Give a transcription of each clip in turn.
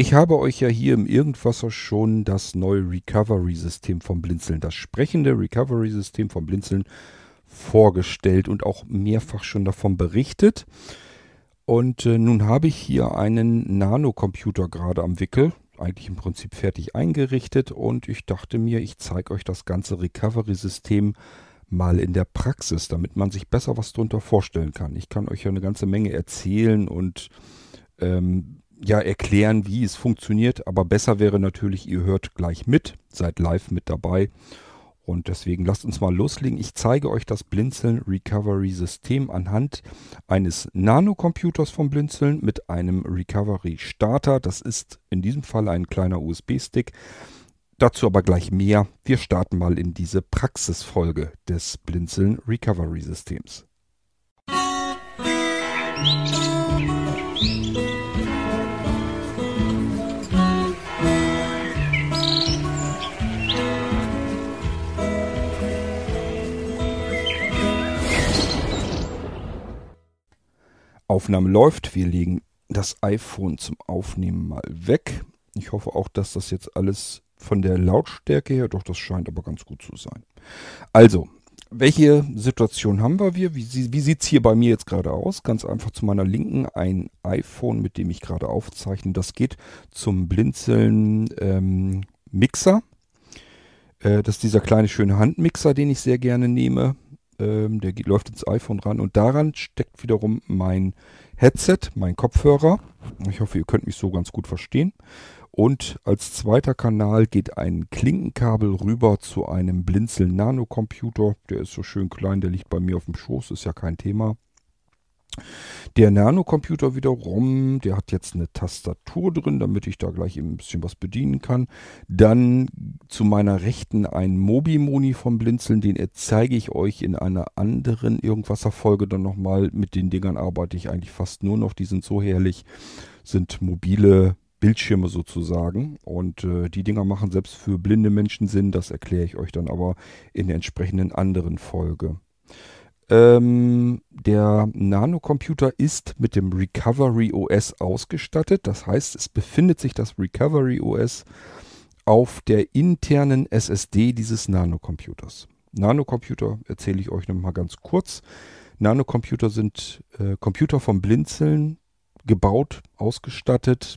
Ich habe euch ja hier im Irgendwasser schon das neue Recovery-System vom Blinzeln, das sprechende Recovery-System vom Blinzeln vorgestellt und auch mehrfach schon davon berichtet. Und äh, nun habe ich hier einen Nanocomputer gerade am Wickel, eigentlich im Prinzip fertig eingerichtet und ich dachte mir, ich zeige euch das ganze Recovery-System mal in der Praxis, damit man sich besser was darunter vorstellen kann. Ich kann euch ja eine ganze Menge erzählen und ähm, ja erklären, wie es funktioniert. Aber besser wäre natürlich, ihr hört gleich mit, seid live mit dabei. Und deswegen lasst uns mal loslegen. Ich zeige euch das Blinzeln Recovery System anhand eines Nanocomputers vom Blinzeln mit einem Recovery Starter. Das ist in diesem Fall ein kleiner USB-Stick. Dazu aber gleich mehr. Wir starten mal in diese Praxisfolge des Blinzeln Recovery Systems. Musik Aufnahme läuft. Wir legen das iPhone zum Aufnehmen mal weg. Ich hoffe auch, dass das jetzt alles von der Lautstärke her, doch das scheint aber ganz gut zu sein. Also, welche Situation haben wir? Wie, wie sieht es hier bei mir jetzt gerade aus? Ganz einfach zu meiner Linken ein iPhone, mit dem ich gerade aufzeichne. Das geht zum Blinzeln ähm, Mixer. Äh, das ist dieser kleine schöne Handmixer, den ich sehr gerne nehme. Ähm, der geht, läuft ins iPhone ran und daran steckt wiederum mein Headset, mein Kopfhörer. Ich hoffe, ihr könnt mich so ganz gut verstehen. Und als zweiter Kanal geht ein Klinkenkabel rüber zu einem Blinzeln Nano Computer. Der ist so schön klein, der liegt bei mir auf dem Schoß, ist ja kein Thema. Der Nano-Computer wiederum, der hat jetzt eine Tastatur drin, damit ich da gleich eben ein bisschen was bedienen kann. Dann zu meiner Rechten ein Mobi-Moni vom Blinzeln, den zeige ich euch in einer anderen Irgendwasser-Folge dann nochmal. Mit den Dingern arbeite ich eigentlich fast nur noch, die sind so herrlich, sind mobile Bildschirme sozusagen. Und äh, die Dinger machen selbst für blinde Menschen Sinn, das erkläre ich euch dann aber in der entsprechenden anderen Folge. Ähm, der Nanocomputer ist mit dem Recovery OS ausgestattet. Das heißt, es befindet sich das Recovery OS auf der internen SSD dieses Nanocomputers. Nanocomputer erzähle ich euch nochmal ganz kurz. Nanocomputer sind äh, Computer vom Blinzeln gebaut, ausgestattet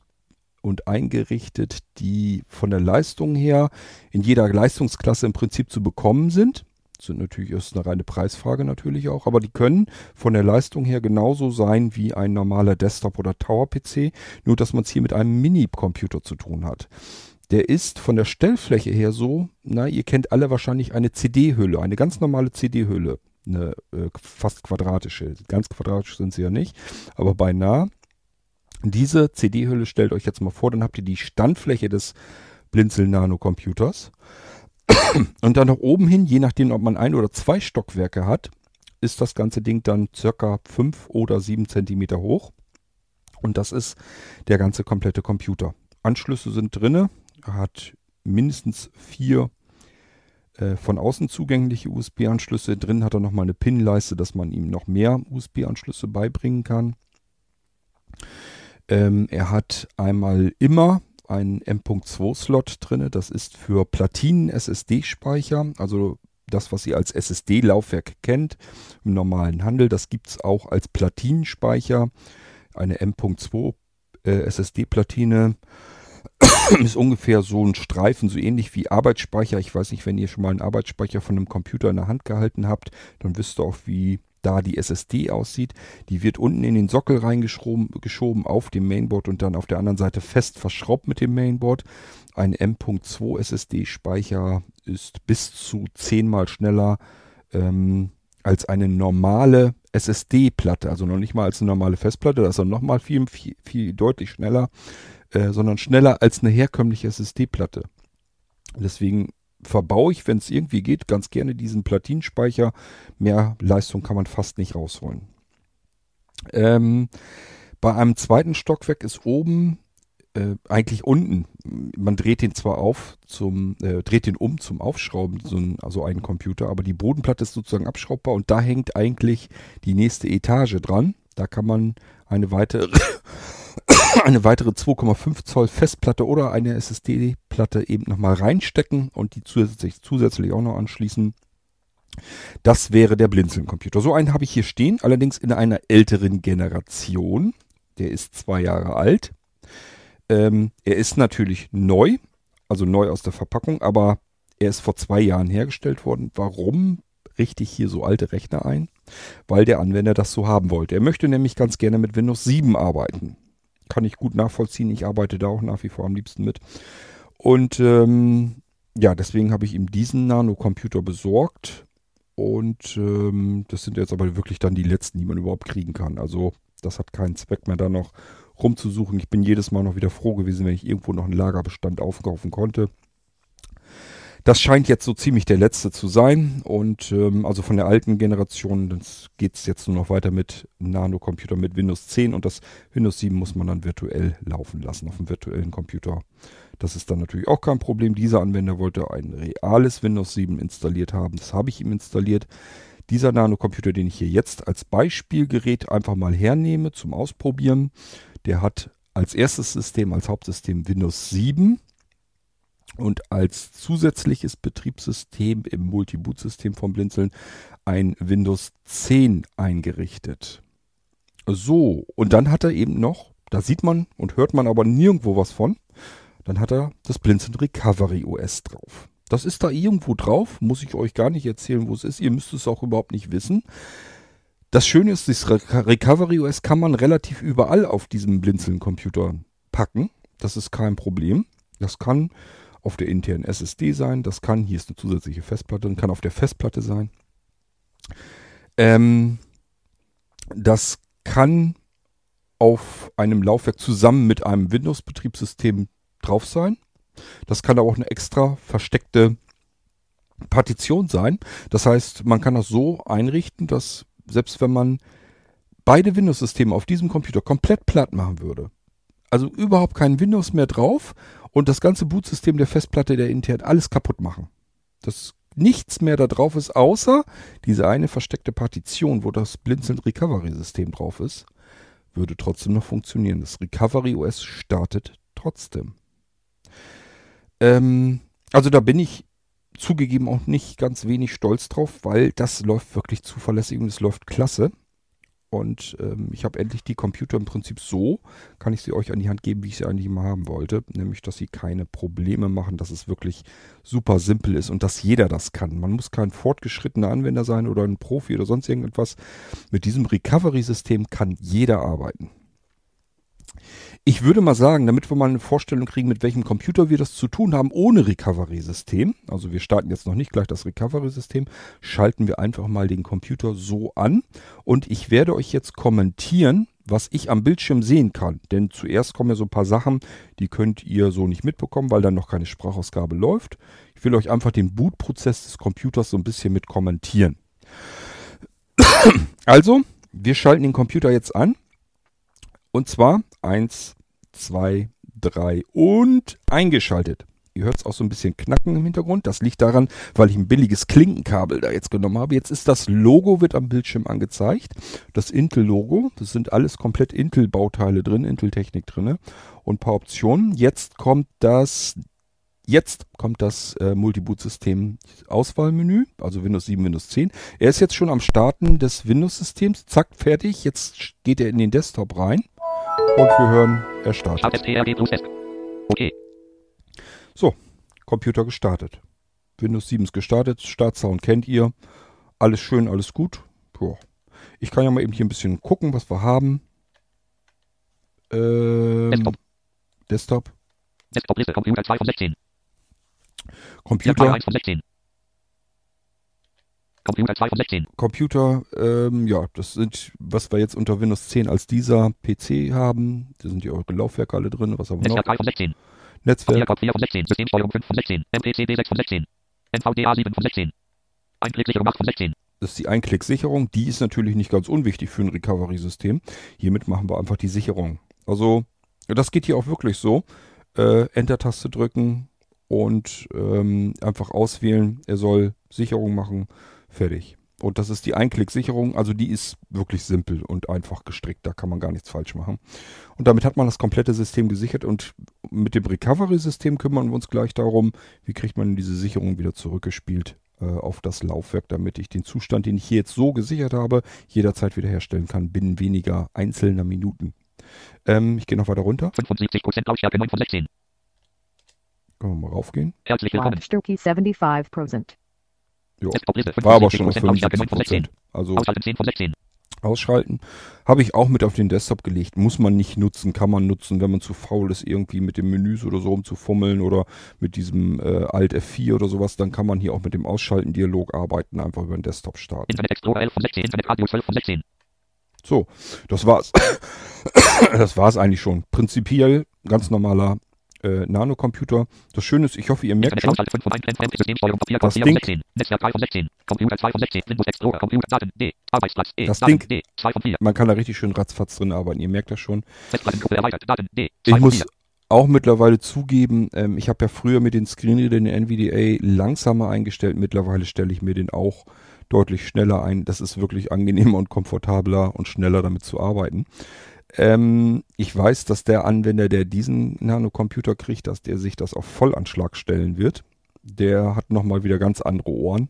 und eingerichtet, die von der Leistung her in jeder Leistungsklasse im Prinzip zu bekommen sind sind natürlich ist eine reine Preisfrage natürlich auch, aber die können von der Leistung her genauso sein wie ein normaler Desktop oder Tower PC, nur dass man es hier mit einem Mini-Computer zu tun hat. Der ist von der Stellfläche her so, na, ihr kennt alle wahrscheinlich eine CD-Hülle, eine ganz normale CD-Hülle, eine äh, fast quadratische. Ganz quadratisch sind sie ja nicht, aber beinahe. Diese CD-Hülle stellt euch jetzt mal vor, dann habt ihr die Standfläche des Blinzel Nano Computers und dann nach oben hin, je nachdem, ob man ein oder zwei Stockwerke hat, ist das ganze Ding dann circa fünf oder sieben Zentimeter hoch. Und das ist der ganze komplette Computer. Anschlüsse sind drinne, hat mindestens vier äh, von außen zugängliche USB-Anschlüsse. Drin hat er nochmal eine Pin-Leiste, dass man ihm noch mehr USB-Anschlüsse beibringen kann. Ähm, er hat einmal immer einen M.2-Slot drin. Das ist für Platinen-SSD-Speicher, also das, was ihr als SSD-Laufwerk kennt im normalen Handel. Das gibt es auch als Platinenspeicher. Eine M.2 äh, SSD-Platine ist ungefähr so ein Streifen, so ähnlich wie Arbeitsspeicher. Ich weiß nicht, wenn ihr schon mal einen Arbeitsspeicher von einem Computer in der Hand gehalten habt, dann wisst ihr auch, wie da die SSD aussieht. Die wird unten in den Sockel reingeschoben geschoben auf dem Mainboard und dann auf der anderen Seite fest verschraubt mit dem Mainboard. Ein M.2 SSD-Speicher ist bis zu zehnmal schneller ähm, als eine normale SSD-Platte, also noch nicht mal als eine normale Festplatte, das ist noch mal viel, viel, viel deutlich schneller, äh, sondern schneller als eine herkömmliche SSD-Platte. Deswegen verbaue ich, wenn es irgendwie geht, ganz gerne diesen Platinspeicher. Mehr Leistung kann man fast nicht rausholen. Ähm, bei einem zweiten Stockwerk ist oben äh, eigentlich unten. Man dreht den zwar auf zum, äh, dreht den um zum Aufschrauben, so ein, also einen Computer, aber die Bodenplatte ist sozusagen abschraubbar und da hängt eigentlich die nächste Etage dran. Da kann man eine weitere eine weitere 2,5 Zoll Festplatte oder eine SSD-Platte eben nochmal reinstecken und die zusätzlich, zusätzlich auch noch anschließen. Das wäre der Blinzeln-Computer. So einen habe ich hier stehen, allerdings in einer älteren Generation. Der ist zwei Jahre alt. Ähm, er ist natürlich neu, also neu aus der Verpackung, aber er ist vor zwei Jahren hergestellt worden. Warum richte ich hier so alte Rechner ein? Weil der Anwender das so haben wollte. Er möchte nämlich ganz gerne mit Windows 7 arbeiten. Kann ich gut nachvollziehen. Ich arbeite da auch nach wie vor am liebsten mit. Und ähm, ja, deswegen habe ich ihm diesen Nano-Computer besorgt. Und ähm, das sind jetzt aber wirklich dann die letzten, die man überhaupt kriegen kann. Also das hat keinen Zweck mehr, da noch rumzusuchen. Ich bin jedes Mal noch wieder froh gewesen, wenn ich irgendwo noch einen Lagerbestand aufkaufen konnte. Das scheint jetzt so ziemlich der letzte zu sein. Und ähm, also von der alten Generation geht es jetzt nur noch weiter mit Nano-Computer mit Windows 10 und das Windows 7 muss man dann virtuell laufen lassen auf dem virtuellen Computer. Das ist dann natürlich auch kein Problem. Dieser Anwender wollte ein reales Windows 7 installiert haben. Das habe ich ihm installiert. Dieser Nano-Computer, den ich hier jetzt als Beispielgerät einfach mal hernehme zum Ausprobieren, der hat als erstes System, als Hauptsystem Windows 7 und als zusätzliches Betriebssystem im Multiboot-System von Blinzeln ein Windows 10 eingerichtet. So, und dann hat er eben noch, da sieht man und hört man aber nirgendwo was von, dann hat er das Blinzeln Recovery OS drauf. Das ist da irgendwo drauf, muss ich euch gar nicht erzählen, wo es ist. Ihr müsst es auch überhaupt nicht wissen. Das Schöne ist, das Recovery OS kann man relativ überall auf diesem Blinzeln-Computer packen. Das ist kein Problem. Das kann auf der internen SSD sein. Das kann, hier ist eine zusätzliche Festplatte, und kann auf der Festplatte sein. Ähm, das kann auf einem Laufwerk zusammen mit einem Windows-Betriebssystem drauf sein. Das kann aber auch eine extra versteckte Partition sein. Das heißt, man kann das so einrichten, dass selbst wenn man beide Windows-Systeme auf diesem Computer komplett platt machen würde, also überhaupt kein Windows mehr drauf und das ganze Bootsystem der Festplatte der intern alles kaputt machen. Dass nichts mehr da drauf ist, außer diese eine versteckte Partition, wo das Blinzeln Recovery System drauf ist, würde trotzdem noch funktionieren. Das Recovery OS startet trotzdem. Ähm, also da bin ich zugegeben auch nicht ganz wenig stolz drauf, weil das läuft wirklich zuverlässig und es läuft klasse. Und ähm, ich habe endlich die Computer im Prinzip so, kann ich sie euch an die Hand geben, wie ich sie eigentlich immer haben wollte. Nämlich, dass sie keine Probleme machen, dass es wirklich super simpel ist und dass jeder das kann. Man muss kein fortgeschrittener Anwender sein oder ein Profi oder sonst irgendetwas. Mit diesem Recovery-System kann jeder arbeiten. Ich würde mal sagen, damit wir mal eine Vorstellung kriegen, mit welchem Computer wir das zu tun haben, ohne Recovery-System, also wir starten jetzt noch nicht gleich das Recovery-System, schalten wir einfach mal den Computer so an und ich werde euch jetzt kommentieren, was ich am Bildschirm sehen kann. Denn zuerst kommen ja so ein paar Sachen, die könnt ihr so nicht mitbekommen, weil dann noch keine Sprachausgabe läuft. Ich will euch einfach den Bootprozess des Computers so ein bisschen mit kommentieren. Also, wir schalten den Computer jetzt an und zwar 1, 2, 3 und eingeschaltet. Ihr hört es auch so ein bisschen knacken im Hintergrund. Das liegt daran, weil ich ein billiges Klinkenkabel da jetzt genommen habe. Jetzt ist das Logo, wird am Bildschirm angezeigt. Das Intel-Logo, das sind alles komplett Intel-Bauteile drin, Intel-Technik drin und ein paar Optionen. Jetzt kommt das Jetzt kommt das äh, Multiboot-System Auswahlmenü, also Windows 7, Windows 10. Er ist jetzt schon am Starten des Windows-Systems. Zack, fertig. Jetzt geht er in den Desktop rein. Und wir hören, er startet. Okay. So, Computer gestartet. Windows 7 ist gestartet. Startsound kennt ihr. Alles schön, alles gut. Boah. Ich kann ja mal eben hier ein bisschen gucken, was wir haben. Ähm, Desktop. Desktop. Desktop-Liste, Computer 2 von 16. Computer. 1 von 16. Computer 2 von 16. Computer, ähm, ja, das sind, was wir jetzt unter Windows 10 als dieser PC haben. Da sind ja eure Laufwerke alle drin. Was haben wir Netzwerk noch? 3 von 16. Netzwerk. 4 von 16. Systemsteuerung 5 von 16. MPCD 6 von 16. NVDA 7 von 16. Einklicksicherung 8 von 16. Das ist die Einklicksicherung. Die ist natürlich nicht ganz unwichtig für ein Recovery-System. Hiermit machen wir einfach die Sicherung. Also, das geht hier auch wirklich so. Äh, Enter-Taste drücken und ähm, einfach auswählen. Er soll Sicherung machen Fertig. Und das ist die Einklicksicherung. Also die ist wirklich simpel und einfach gestrickt. Da kann man gar nichts falsch machen. Und damit hat man das komplette System gesichert. Und mit dem Recovery-System kümmern wir uns gleich darum, wie kriegt man diese Sicherung wieder zurückgespielt äh, auf das Laufwerk, damit ich den Zustand, den ich hier jetzt so gesichert habe, jederzeit wiederherstellen kann, binnen weniger einzelner Minuten. Ähm, ich gehe noch weiter runter. 75% Lautstärke 9 von 16. Können wir mal raufgehen. Herzlich willkommen. Lautstärke 75%. Jo. War aber schon auf 75% Lautstärke 9 von 16. 75%. Also Ausschalten 10 von 16. ausschalten. Habe ich auch mit auf den Desktop gelegt. Muss man nicht nutzen, kann man nutzen, wenn man zu faul ist, irgendwie mit den Menüs oder so rumzufummeln oder mit diesem äh, Alt F4 oder sowas, dann kann man hier auch mit dem Ausschalten-Dialog arbeiten, einfach über den Desktop starten. Internet Explorer 11 von 16. Internet Radio 12 von 16. So, das war's. das war's eigentlich schon. Prinzipiell ganz normaler äh, Nanocomputer. Das Schöne ist, ich hoffe, ihr merkt schon, Ausschalten 5 von 1. Fremd Systemsteuerung Papier Das 4 Ding- von 16. Netzwerk 3 von 16. Computer 2 von 16. Windows Explorer. Computer Daten D. Arbeitsplatz. Das Ding- D. 2 von 4. man kann da richtig schön ratzfatz drin arbeiten. Ihr merkt das schon. Festplattengruppe erweitert. Daten D. 2 Ich muss 4. auch mittlerweile zugeben, ähm, ich habe ja früher mit den Screenreadern den NVDA langsamer eingestellt. Mittlerweile stelle ich mir den auch deutlich schneller ein. Das ist wirklich angenehmer und komfortabler und schneller damit zu arbeiten. Ähm, ich weiß, dass der Anwender, der diesen Nanocomputer kriegt, dass der sich das auf Vollanschlag stellen wird. Der hat nochmal wieder ganz andere Ohren.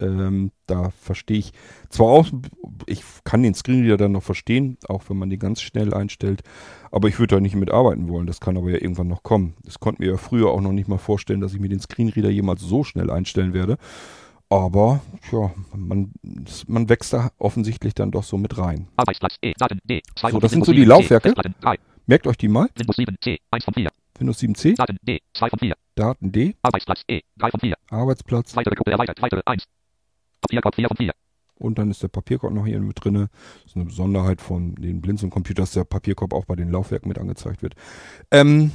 Ähm, da verstehe ich zwar auch, ich kann den Screenreader dann noch verstehen, auch wenn man den ganz schnell einstellt, aber ich würde da nicht mitarbeiten wollen. Das kann aber ja irgendwann noch kommen. Das konnte mir ja früher auch noch nicht mal vorstellen, dass ich mir den Screenreader jemals so schnell einstellen werde. Aber ja, man, man wächst da offensichtlich dann doch so mit rein. Arbeitsplatz E. Daten D. 2 So, das sind so die 7 C. Laufwerke. Festplatten 3. Merkt euch die mal. Windows 7 C. 1 von 4. Windows 7c, Daten D. 2 von 4. Daten D, Arbeitsplatz E. 3 von 4. Arbeitsplatz Weitere Gruppe erweitert. Weitere 1. Papierkorb 4 von 4. und dann ist der Papierkorb noch hier mit drinne. Das ist eine Besonderheit von den Blinzeln-Computern, dass der Papierkorb auch bei den Laufwerken mit angezeigt wird. Ähm,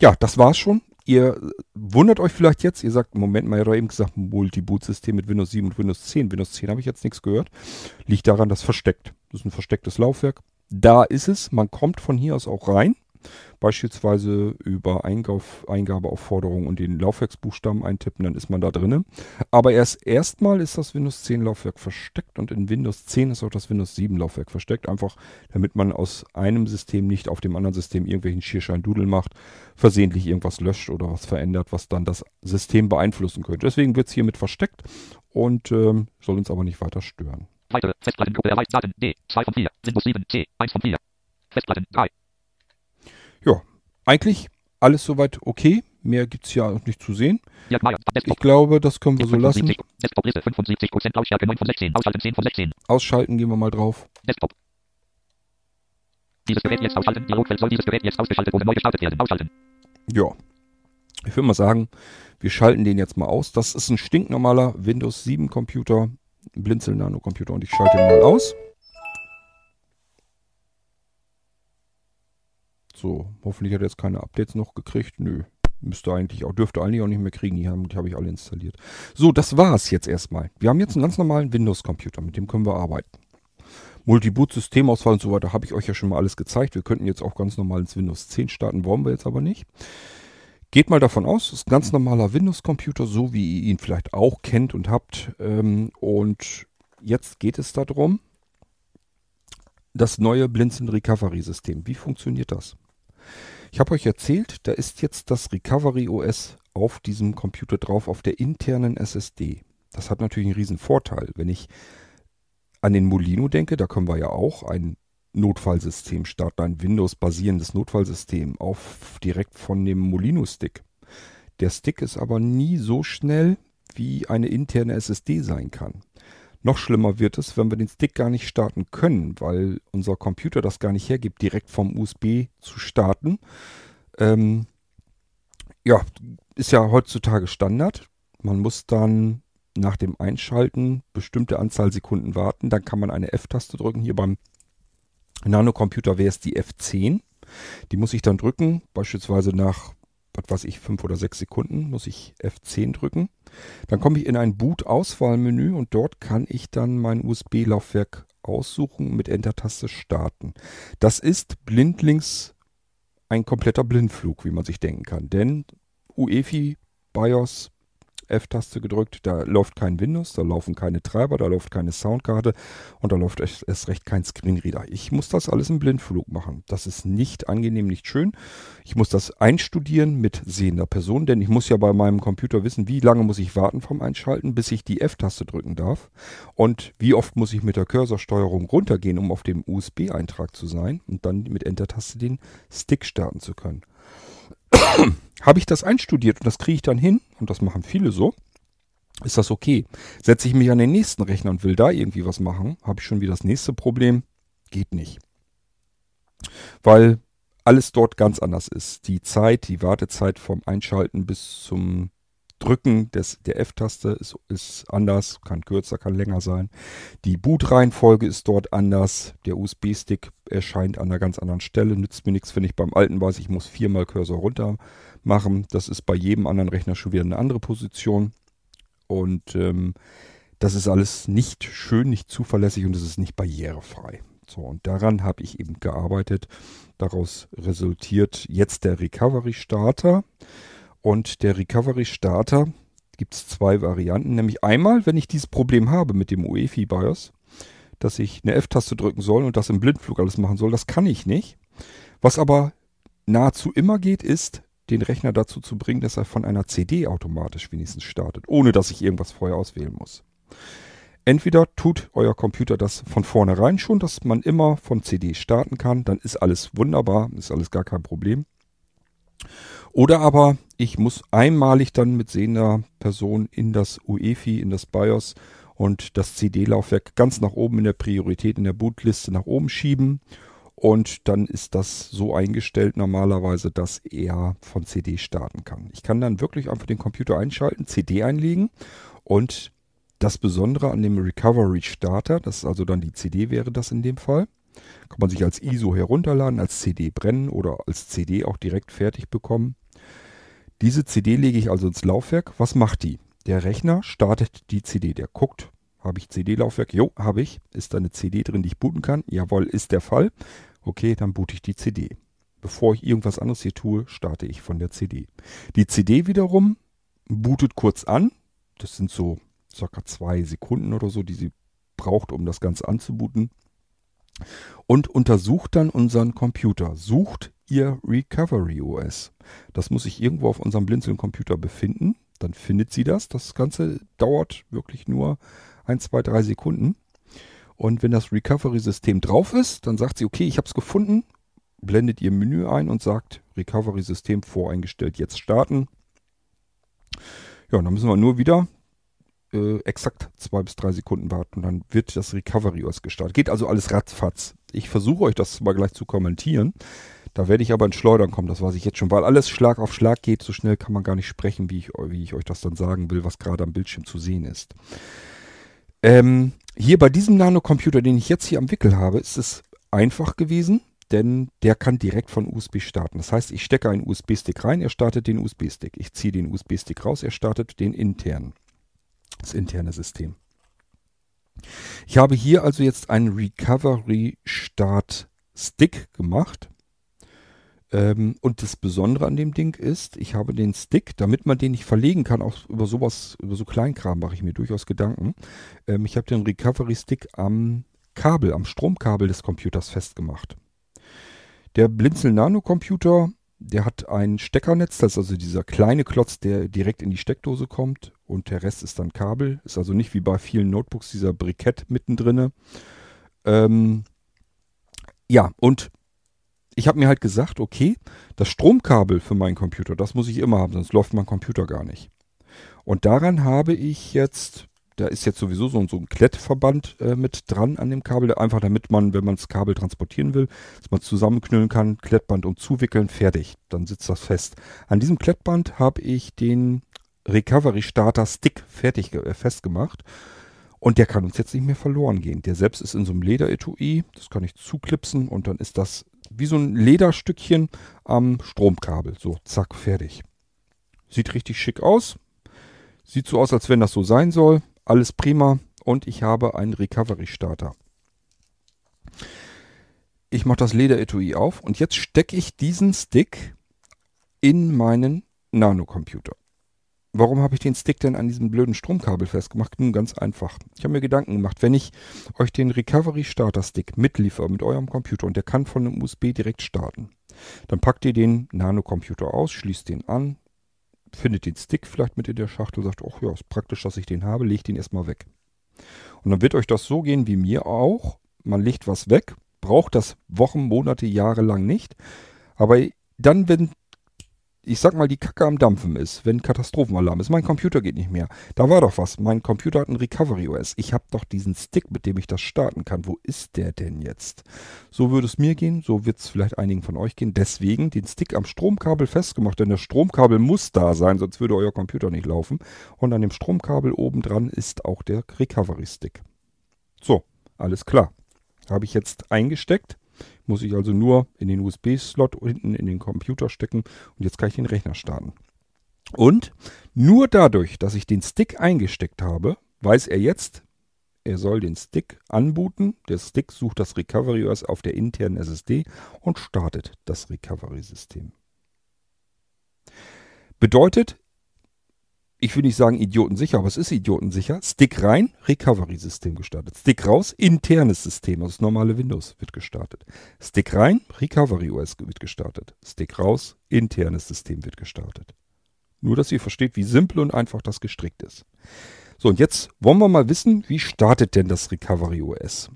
ja, das war's schon. Ihr wundert euch vielleicht jetzt, ihr sagt, Moment mal, ihr habt eben gesagt, Multi-Boot-System mit Windows 7 und Windows 10. Windows 10 habe ich jetzt nichts gehört. Liegt daran, dass versteckt. Das ist ein verstecktes Laufwerk. Da ist es, man kommt von hier aus auch rein. Beispielsweise über Eingauf, Eingabeaufforderung und den Laufwerksbuchstaben eintippen, dann ist man da drinnen. Aber erst erstmal ist das Windows 10 Laufwerk versteckt und in Windows 10 ist auch das Windows 7 Laufwerk versteckt. Einfach damit man aus einem System nicht auf dem anderen System irgendwelchen Schierschein-Dudel macht, versehentlich irgendwas löscht oder was verändert, was dann das System beeinflussen könnte. Deswegen wird es hiermit versteckt und ähm, soll uns aber nicht weiter stören. Weitere Festplattengruppe erweitert. Daten D. 2 von 4. Windows 7 C. 1 von 4. Festplatten 3. Ja, eigentlich alles soweit okay. Mehr gibt's hier auch nicht zu sehen. Ich glaube, das können wir so lassen. 75. Desktop-Liste 75% Lautstärke 9 von 16. Ausschalten 10 von 16. Ausschalten gehen wir mal drauf. Desktop. Dieses Gerät jetzt ausschalten. Dialogfeld soll dieses Gerät jetzt ausgeschaltet oder neu gestartet werden. Ausschalten. Ja. Ich würde mal sagen, wir schalten den jetzt mal aus. Das ist ein stinknormaler Windows 7 Computer, Blinzel Nano Computer und ich schalte ihn mal aus. So, hoffentlich hat er jetzt keine Updates noch gekriegt. Nö. Müsste eigentlich auch, dürfte eigentlich auch nicht mehr kriegen. Die habe hab ich alle installiert. So, das war's jetzt erstmal. Wir haben jetzt einen ganz normalen Windows-Computer, mit dem können wir arbeiten. Multiboot-Systemauswahl und so weiter habe ich euch ja schon mal alles gezeigt. Wir könnten jetzt auch ganz normal ins Windows 10 starten, wollen wir jetzt aber nicht. Geht mal davon aus, es ist ein ganz normaler Windows-Computer, so wie ihr ihn vielleicht auch kennt und habt. Ähm, und jetzt geht es darum, das neue Blinzeln Recovery System. Wie funktioniert das? Ich habe euch erzählt, da ist jetzt das Recovery OS auf diesem Computer drauf, auf der internen SSD. Das hat natürlich einen riesen Vorteil. Wenn ich an den Molino denke, da können wir ja auch ein Notfallsystem starten, ein Windows-basierendes Notfallsystem auf direkt von dem Molino-Stick. Der Stick ist aber nie so schnell, wie eine interne SSD sein kann. Noch schlimmer wird es, wenn wir den Stick gar nicht starten können, weil unser Computer das gar nicht hergibt, direkt vom USB zu starten. Ähm, ja, ist ja heutzutage Standard. Man muss dann nach dem Einschalten bestimmte Anzahl Sekunden warten. Dann kann man eine F-Taste drücken. Hier beim Nanocomputer wäre es die F10. Die muss ich dann drücken, beispielsweise nach, was weiß ich, fünf oder sechs Sekunden muss ich F10 drücken. Dann komme ich in ein Boot-Auswahlmenü und dort kann ich dann mein USB-Laufwerk aussuchen und mit Enter-Taste starten. Das ist blindlings ein kompletter Blindflug, wie man sich denken kann. Denn UEFI, BIOS, F-Taste gedrückt, da läuft kein Windows, da laufen keine Treiber, da läuft keine Soundkarte und da läuft erst, recht kein Screenreader. Ich muss das alles im Blindflug machen. Das ist nicht angenehm, nicht schön. Ich muss das einstudieren mit sehender Person, denn ich muss ja bei meinem Computer wissen, wie lange muss ich warten vom Einschalten, bis ich die F-Taste drücken darf und wie oft muss ich mit der Cursorsteuerung runtergehen, um auf dem USB-Eintrag zu sein und dann mit Enter-Taste den Stick starten zu können. Habe ich das einstudiert und das kriege ich dann hin, und das machen viele so, ist das okay. Setze ich mich an den nächsten Rechner und will da irgendwie was machen, habe ich schon wieder das nächste Problem. Geht nicht. Weil alles dort ganz anders ist. Die Zeit, die Wartezeit vom Einschalten bis zum Drücken des, der F-Taste ist, ist anders, kann kürzer, kann länger sein. Die Bootreihenfolge ist dort anders. Der USB-Stick erscheint an einer ganz anderen Stelle. Nützt mir nichts, wenn ich beim alten weiß, ich muss viermal Cursor runter machen. Das ist bei jedem anderen Rechner schon wieder eine andere Position. Und ähm, das ist alles nicht schön, nicht zuverlässig und es ist nicht barrierefrei. So, und daran habe ich eben gearbeitet. Daraus resultiert jetzt der Recovery Starter. Und der Recovery Starter gibt es zwei Varianten. Nämlich einmal, wenn ich dieses Problem habe mit dem UEFI BIOS, dass ich eine F-Taste drücken soll und das im Blindflug alles machen soll. Das kann ich nicht. Was aber nahezu immer geht, ist, den Rechner dazu zu bringen, dass er von einer CD automatisch wenigstens startet, ohne dass ich irgendwas vorher auswählen muss. Entweder tut euer Computer das von vornherein schon, dass man immer von CD starten kann, dann ist alles wunderbar, ist alles gar kein Problem. Oder aber ich muss einmalig dann mit sehender Person in das UEFI, in das BIOS und das CD-Laufwerk ganz nach oben in der Priorität in der Bootliste nach oben schieben. Und dann ist das so eingestellt normalerweise, dass er von CD starten kann. Ich kann dann wirklich einfach den Computer einschalten, CD einlegen und das Besondere an dem Recovery Starter, das ist also dann die CD wäre das in dem Fall, kann man sich als ISO herunterladen, als CD brennen oder als CD auch direkt fertig bekommen. Diese CD lege ich also ins Laufwerk. Was macht die? Der Rechner startet die CD. Der guckt, habe ich CD-Laufwerk? Jo, habe ich. Ist da eine CD drin, die ich booten kann? Jawohl, ist der Fall. Okay, dann boote ich die CD. Bevor ich irgendwas anderes hier tue, starte ich von der CD. Die CD wiederum bootet kurz an. Das sind so circa zwei Sekunden oder so, die sie braucht, um das Ganze anzubooten. Und untersucht dann unseren Computer. Sucht ihr Recovery OS. Das muss sich irgendwo auf unserem Blinzeln-Computer befinden. Dann findet sie das. Das Ganze dauert wirklich nur ein, zwei, drei Sekunden. Und wenn das Recovery-System drauf ist, dann sagt sie, okay, ich habe es gefunden, blendet ihr Menü ein und sagt, Recovery-System voreingestellt, jetzt starten. Ja, dann müssen wir nur wieder äh, exakt zwei bis drei Sekunden warten. Dann wird das Recovery OS gestartet. Geht also alles ratzfatz. Ich versuche euch das mal gleich zu kommentieren. Da werde ich aber ins Schleudern kommen, das weiß ich jetzt schon, weil alles Schlag auf Schlag geht. So schnell kann man gar nicht sprechen, wie ich, wie ich euch das dann sagen will, was gerade am Bildschirm zu sehen ist. Ähm, hier bei diesem Nanocomputer, den ich jetzt hier am Wickel habe, ist es einfach gewesen, denn der kann direkt von USB starten. Das heißt, ich stecke einen USB-Stick rein, er startet den USB-Stick. Ich ziehe den USB-Stick raus, er startet den internen, das interne System. Ich habe hier also jetzt einen Recovery Start Stick gemacht. Ähm, und das Besondere an dem Ding ist, ich habe den Stick, damit man den nicht verlegen kann, auch über sowas, über so Kleinkram mache ich mir durchaus Gedanken. Ähm, ich habe den Recovery Stick am Kabel, am Stromkabel des Computers festgemacht. Der Blinzel Nano Computer, der hat ein Steckernetz, das ist also dieser kleine Klotz, der direkt in die Steckdose kommt und der Rest ist dann Kabel. Ist also nicht wie bei vielen Notebooks dieser Brikett mittendrin. Ähm, ja, und ich habe mir halt gesagt, okay, das Stromkabel für meinen Computer, das muss ich immer haben, sonst läuft mein Computer gar nicht. Und daran habe ich jetzt, da ist jetzt sowieso so, so ein Klettverband äh, mit dran an dem Kabel, einfach damit man, wenn man das Kabel transportieren will, dass man zusammenknüllen kann, Klettband und zuwickeln, fertig. Dann sitzt das fest. An diesem Klettband habe ich den Recovery Starter Stick fertig äh, festgemacht. Und der kann uns jetzt nicht mehr verloren gehen. Der selbst ist in so einem Lederetui. Das kann ich zuklipsen und dann ist das wie so ein Lederstückchen am Stromkabel. So, zack, fertig. Sieht richtig schick aus. Sieht so aus, als wenn das so sein soll. Alles prima. Und ich habe einen Recovery-Starter. Ich mache das Lederetui auf und jetzt stecke ich diesen Stick in meinen Nanocomputer. Warum habe ich den Stick denn an diesem blöden Stromkabel festgemacht? Nun ganz einfach. Ich habe mir Gedanken gemacht, wenn ich euch den Recovery Starter Stick mitliefere mit eurem Computer und der kann von einem USB direkt starten, dann packt ihr den Nano-Computer aus, schließt den an, findet den Stick vielleicht mit in der Schachtel, sagt, ach ja, ist praktisch, dass ich den habe, legt den erstmal weg. Und dann wird euch das so gehen wie mir auch. Man legt was weg, braucht das Wochen, Monate, Jahre lang nicht. Aber dann, wenn ich sag mal, die Kacke am Dampfen ist, wenn Katastrophenalarm ist, mein Computer geht nicht mehr. Da war doch was. Mein Computer hat ein Recovery OS. Ich habe doch diesen Stick, mit dem ich das starten kann. Wo ist der denn jetzt? So würde es mir gehen, so wird es vielleicht einigen von euch gehen. Deswegen den Stick am Stromkabel festgemacht, denn das Stromkabel muss da sein, sonst würde euer Computer nicht laufen. Und an dem Stromkabel oben dran ist auch der Recovery Stick. So, alles klar. Habe ich jetzt eingesteckt muss ich also nur in den USB-Slot hinten in den Computer stecken und jetzt kann ich den Rechner starten. Und nur dadurch, dass ich den Stick eingesteckt habe, weiß er jetzt, er soll den Stick anbooten. Der Stick sucht das Recovery OS auf der internen SSD und startet das Recovery-System. Bedeutet, ich will nicht sagen idiotensicher, aber es ist idiotensicher. Stick rein, Recovery-System gestartet. Stick raus, internes System, also das normale Windows wird gestartet. Stick rein, Recovery OS wird gestartet. Stick raus, internes System wird gestartet. Nur, dass ihr versteht, wie simpel und einfach das gestrickt ist. So, und jetzt wollen wir mal wissen, wie startet denn das Recovery OS?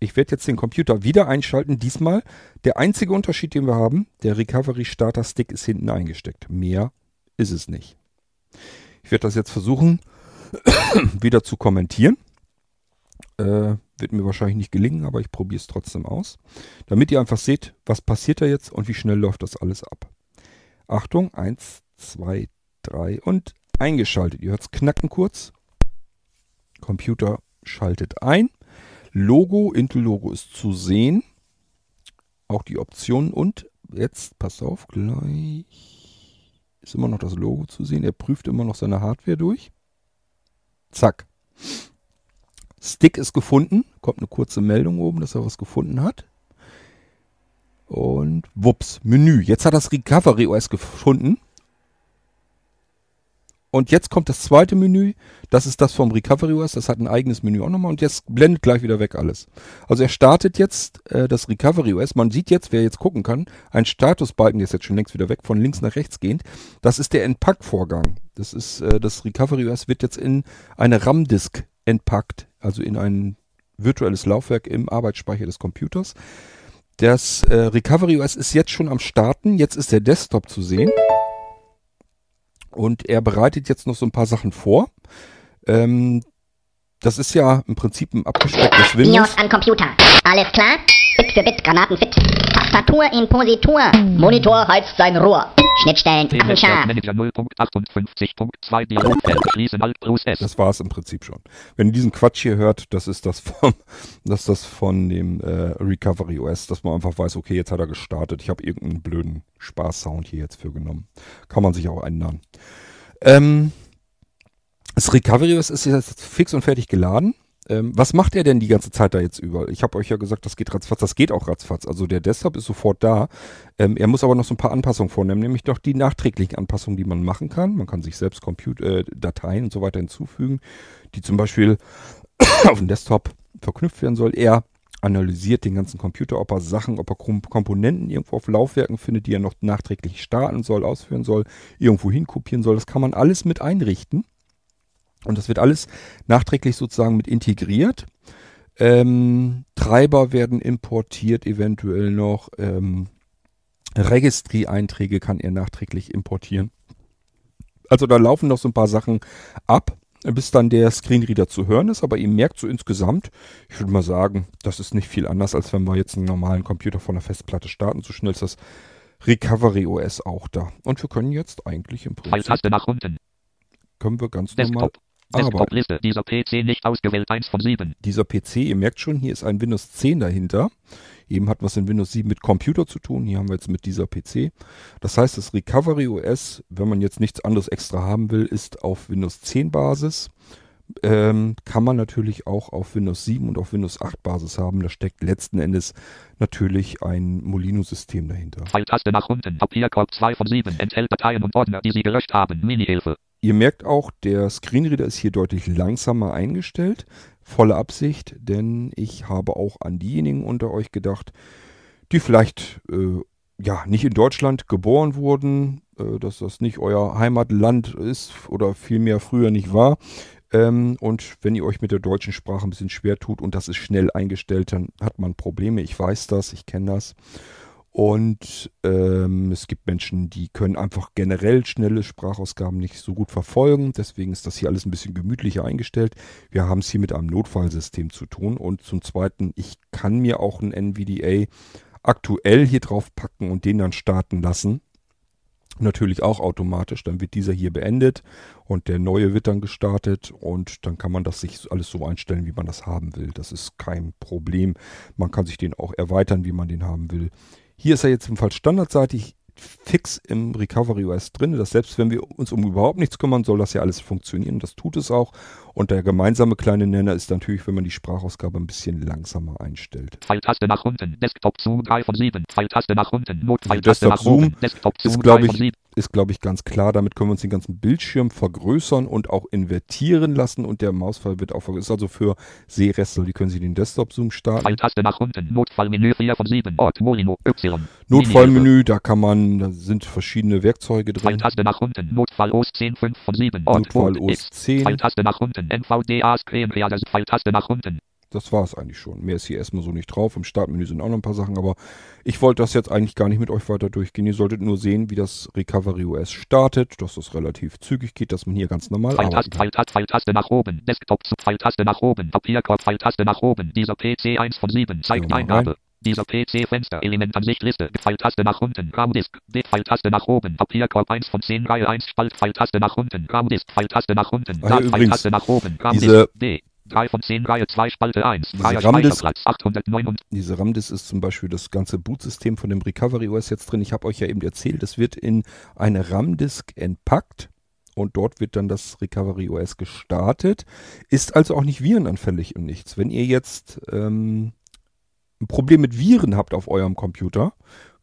Ich werde jetzt den Computer wieder einschalten. Diesmal der einzige Unterschied, den wir haben, der Recovery Starter Stick ist hinten eingesteckt. Mehr ist es nicht. Ich werde das jetzt versuchen, wieder zu kommentieren. Äh, wird mir wahrscheinlich nicht gelingen, aber ich probiere es trotzdem aus. Damit ihr einfach seht, was passiert da jetzt und wie schnell läuft das alles ab. Achtung, 1, 2, 3 und eingeschaltet. Ihr hört es knacken kurz. Computer schaltet ein. Logo, Intel-Logo ist zu sehen. Auch die Optionen und jetzt, passt auf, gleich ist immer noch das Logo zu sehen. Er prüft immer noch seine Hardware durch. Zack. Stick ist gefunden. Kommt eine kurze Meldung oben, dass er was gefunden hat. Und wups, Menü. Jetzt hat das Recovery OS gefunden. Und jetzt kommt das zweite Menü. Das ist das vom Recovery OS. Das hat ein eigenes Menü auch nochmal. Und jetzt blendet gleich wieder weg alles. Also er startet jetzt äh, das Recovery OS. Man sieht jetzt, wer jetzt gucken kann, ein Statusbalken, der ist jetzt schon längst wieder weg, von links nach rechts gehend. Das ist der Entpackvorgang. Das ist, äh, das Recovery OS wird jetzt in eine RAM-Disk entpackt. Also in ein virtuelles Laufwerk im Arbeitsspeicher des Computers. Das äh, Recovery OS ist jetzt schon am Starten. Jetzt ist der Desktop zu sehen. Und er bereitet jetzt noch so ein paar Sachen vor. Ähm, das ist ja im Prinzip ein abgespecktes Windows. BIOS an Computer. Alles klar? Bit für Bit, Granaten fit. Tastatur in Positur. Monitor heizt sein Rohr. Schnittstellen scharf. Manager 0.58.2 Dialogfeld. Schließen Alt plus S. Das war es im Prinzip schon. Wenn ihr diesen Quatsch hier hört, das ist das vom, das ist das von dem äh, Recovery OS, dass man einfach weiß, okay, jetzt hat er gestartet. Ich habe irgendeinen blöden Spaß-Sound hier jetzt für genommen. Kann man sich auch ändern. Ähm, das Recovery OS ist jetzt fix und fertig geladen. Ähm, was macht er denn die ganze Zeit da jetzt über? Ich habe euch ja gesagt, das geht ratzfatz. Das geht auch ratzfatz. Also der Desktop ist sofort da. Ähm, er muss aber noch so ein paar Anpassungen vornehmen, nämlich noch die nachträglichen Anpassungen, die man machen kann. Man kann sich selbst Comput äh, Dateien und so weiter hinzufügen, die zum Beispiel auf dem Desktop verknüpft werden soll. Er analysiert den ganzen Computer, ob er Sachen, ob er Kom Komponenten irgendwo auf Laufwerken findet, die er noch nachträglich starten soll, ausführen soll, irgendwo hinkopieren soll. Das kann man alles mit einrichten. Und das wird alles nachträglich sozusagen mit integriert. Ähm, Treiber werden importiert, eventuell noch. Ähm, Registry-Einträge kann er nachträglich importieren. Also da laufen noch so ein paar Sachen ab, bis dann der Screenreader zu hören ist. Aber ihr merkt so insgesamt, ich würde mal sagen, das ist nicht viel anders, als wenn wir jetzt einen normalen Computer von der Festplatte starten. So schnell ist das Recovery OS auch da. Und wir können jetzt eigentlich im Prinzip, Pfeiltaste nach unten. können wir ganz normal Desktop. Aber Desktop-Liste. Dieser PC nicht ausgewählt. 1 von 7. dieser PC, ihr merkt schon, hier ist ein Windows 10 dahinter. Eben hat was in Windows 7 mit Computer zu tun. Hier haben wir jetzt mit dieser PC. Das heißt, das Recovery OS, wenn man jetzt nichts anderes extra haben will, ist auf Windows 10 Basis. Ähm, kann man natürlich auch auf Windows 7 und auf Windows 8 Basis haben. Da steckt letzten Endes natürlich ein Molino-System dahinter. Pfeiltaste nach unten. Papierkorb 2 von 7. Enthält Dateien und Ordner, die Sie gelöscht haben. Mini-Hilfe. Ihr merkt auch, der Screenreader ist hier deutlich langsamer eingestellt. Volle Absicht, denn ich habe auch an diejenigen unter euch gedacht, die vielleicht äh, ja nicht in Deutschland geboren wurden, äh, dass das nicht euer Heimatland ist oder vielmehr früher nicht war. Ähm, und wenn ihr euch mit der deutschen Sprache ein bisschen schwer tut und das ist schnell eingestellt, dann hat man Probleme. Ich weiß das, ich kenne das. Und ähm, es gibt Menschen, die können einfach generell schnelle Sprachausgaben nicht so gut verfolgen. Deswegen ist das hier alles ein bisschen gemütlicher eingestellt. Wir haben es hier mit einem Notfallsystem zu tun. Und zum Zweiten, ich kann mir auch ein NVDA aktuell hier drauf packen und den dann starten lassen. Natürlich auch automatisch. Dann wird dieser hier beendet und der neue wird dann gestartet und dann kann man das sich alles so einstellen, wie man das haben will. Das ist kein Problem. Man kann sich den auch erweitern, wie man den haben will. Hier ist er jetzt jedenfalls standardseitig fix im Recovery OS drin, dass selbst wenn wir uns um überhaupt nichts kümmern, soll das ja alles funktionieren. Das tut es auch. Und der gemeinsame kleine Nenner ist natürlich, wenn man die Sprachausgabe ein bisschen langsamer einstellt. Pfeiltaste nach unten. Desktop Zoom 3 von 7. Pfeiltaste nach unten. Desktop nach oben. Desktop Zoom Ist, 3 glaube von ich, 7. ist, glaube ich, ganz klar. Damit können wir uns den ganzen Bildschirm vergrößern und auch invertieren lassen und der Mausfall wird auch vergrößert. Ist also für Sehreste, die können Sie den Desktop-Zoom starten. Pfeiltaste nach unten. Notfallmenü 4 von 7. Ort Molino Y. Notfallmenü, da kann man, da sind verschiedene Werkzeuge drin. Pfeiltaste nach unten. Notfall OS 10 5 von 7. Ort Notfall OS X. 10. Pfeiltaste nach unten. NVDA Screen. Pfeiltaste nach unten. Das war es eigentlich schon. Mehr ist hier erstmal so nicht drauf. Im Startmenü sind auch noch ein paar Sachen, aber ich wollte das jetzt eigentlich gar nicht mit euch weiter durchgehen. Ihr solltet nur sehen, wie das Recovery OS startet, dass das relativ zügig geht, dass man hier ganz normal Pfeiltaste. Pfeiltaste, Pfeiltaste nach oben. Desktop zu Pfeiltaste nach oben. Papierkorb, Pfeiltaste nach oben. Dieser PC 1 von 7 zeigt Ja, mal Eingabe. Dieser PC Fenster, Elementansicht Liste, Pfeiltaste nach unten, Raumdisk, Pfeiltaste nach oben, Papierkorb 1 von 10, Reihe 1, Spalt, Pfeiltaste nach unten, Raumdisk, Pfeiltaste nach unten, Ah, Pfeiltaste nach oben, Raumdisk, D, 3 von 10, Reihe 2, Spalte 1, Diese RAM-Disk- Speicherplatz, 809 Diese RAM-Disk ist zum Beispiel das ganze Bootsystem von dem Recovery OS jetzt drin. Ich habe euch ja eben erzählt, es wird in eine RAM-Disk entpackt und dort wird dann das Recovery OS gestartet. Ist also auch nicht virenanfällig und nichts. Wenn ihr jetzt ähm, ein Problem mit Viren habt auf eurem Computer,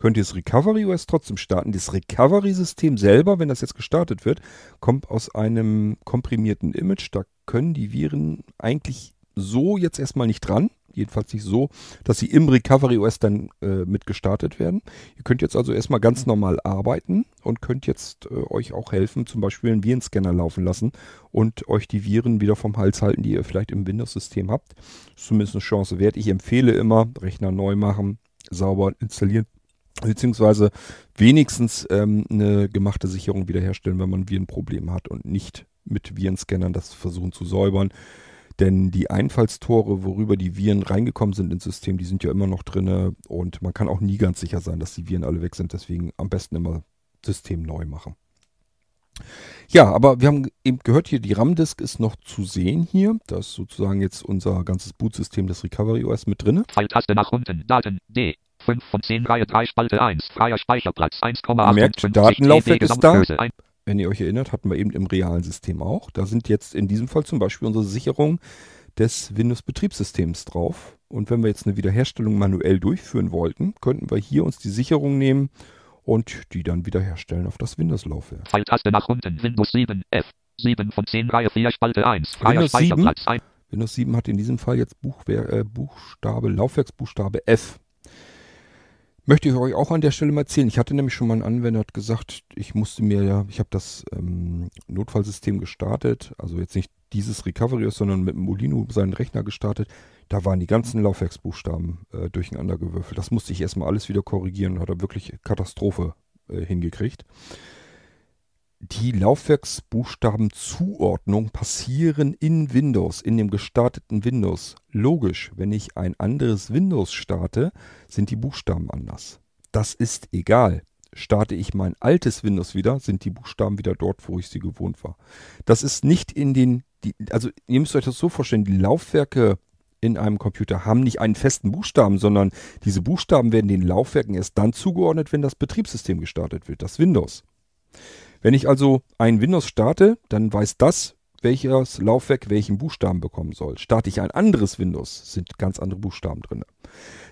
könnt ihr das Recovery OS trotzdem starten. Das Recovery-System selber, wenn das jetzt gestartet wird, kommt aus einem komprimierten Image. Da können die Viren eigentlich so jetzt erstmal nicht dran. Jedenfalls nicht so, dass sie im Recovery OS dann äh, mit gestartet werden. Ihr könnt jetzt also erstmal ganz normal arbeiten und könnt jetzt äh, euch auch helfen, zum Beispiel einen Virenscanner laufen lassen und euch die Viren wieder vom Hals halten, die ihr vielleicht im Windows-System habt. Ist zumindest eine Chance wert. Ich empfehle immer, Rechner neu machen, sauber installieren, beziehungsweise wenigstens ähm, eine gemachte Sicherung wiederherstellen, wenn man ein Virenproblem hat und nicht mit Virenscannern das versuchen zu säubern. Denn die Einfallstore, worüber die Viren reingekommen sind ins System, die sind ja immer noch drinne und man kann auch nie ganz sicher sein, dass die Viren alle weg sind. Deswegen am besten immer System neu machen. Ja, aber wir haben eben gehört hier, die RAM-Disk ist noch zu sehen hier. Da ist sozusagen jetzt unser ganzes Bootsystem des Recovery OS mit drinne. Pfeiltaste nach unten, Daten, D, 5 von 10, Reihe 3, Spalte 1, freier Speicherplatz, 1,58 Merkt, Datenlaufwerk ist da. Wenn ihr euch erinnert, hatten wir eben im realen System auch. Da sind jetzt in diesem Fall zum Beispiel unsere Sicherung des Windows-Betriebssystems drauf. Und wenn wir jetzt eine Wiederherstellung manuell durchführen wollten, könnten wir hier uns die Sicherung nehmen und die dann wiederherstellen auf das Windows-Laufwerk. Pfeiltaste nach unten, Windows 7, F, 7 von 10, Reihe 4, Spalte 1, freier Windows 7? Speicherplatz, ein- Windows 7 hat in diesem Fall jetzt Buchwer äh, Buchstabe, Laufwerksbuchstabe F. Möchte ich euch auch an der Stelle mal erzählen. Ich hatte nämlich schon mal einen Anwender, hat gesagt, ich musste mir ja, ich habe das ähm, Notfallsystem gestartet, also jetzt nicht dieses Recovery, sondern mit dem Molino seinen Rechner gestartet. Da waren die ganzen Laufwerksbuchstaben äh, durcheinander gewürfelt. Das musste ich erstmal alles wieder korrigieren und hat er wirklich Katastrophe äh, hingekriegt. Die Laufwerksbuchstabenzuordnung passieren in Windows, in dem gestarteten Windows. Logisch, wenn ich ein anderes Windows starte, sind die Buchstaben anders. Das ist egal. Starte ich mein altes Windows wieder, sind die Buchstaben wieder dort, wo ich sie gewohnt war. Das ist nicht in den, die, also ihr müsst euch das so vorstellen, die Laufwerke in einem Computer haben nicht einen festen Buchstaben, sondern diese Buchstaben werden den Laufwerken erst dann zugeordnet, wenn das Betriebssystem gestartet wird, das Windows. Wenn ich also ein Windows starte, dann weiß das, welches Laufwerk welchen Buchstaben bekommen soll. Starte ich ein anderes Windows, sind ganz andere Buchstaben drin.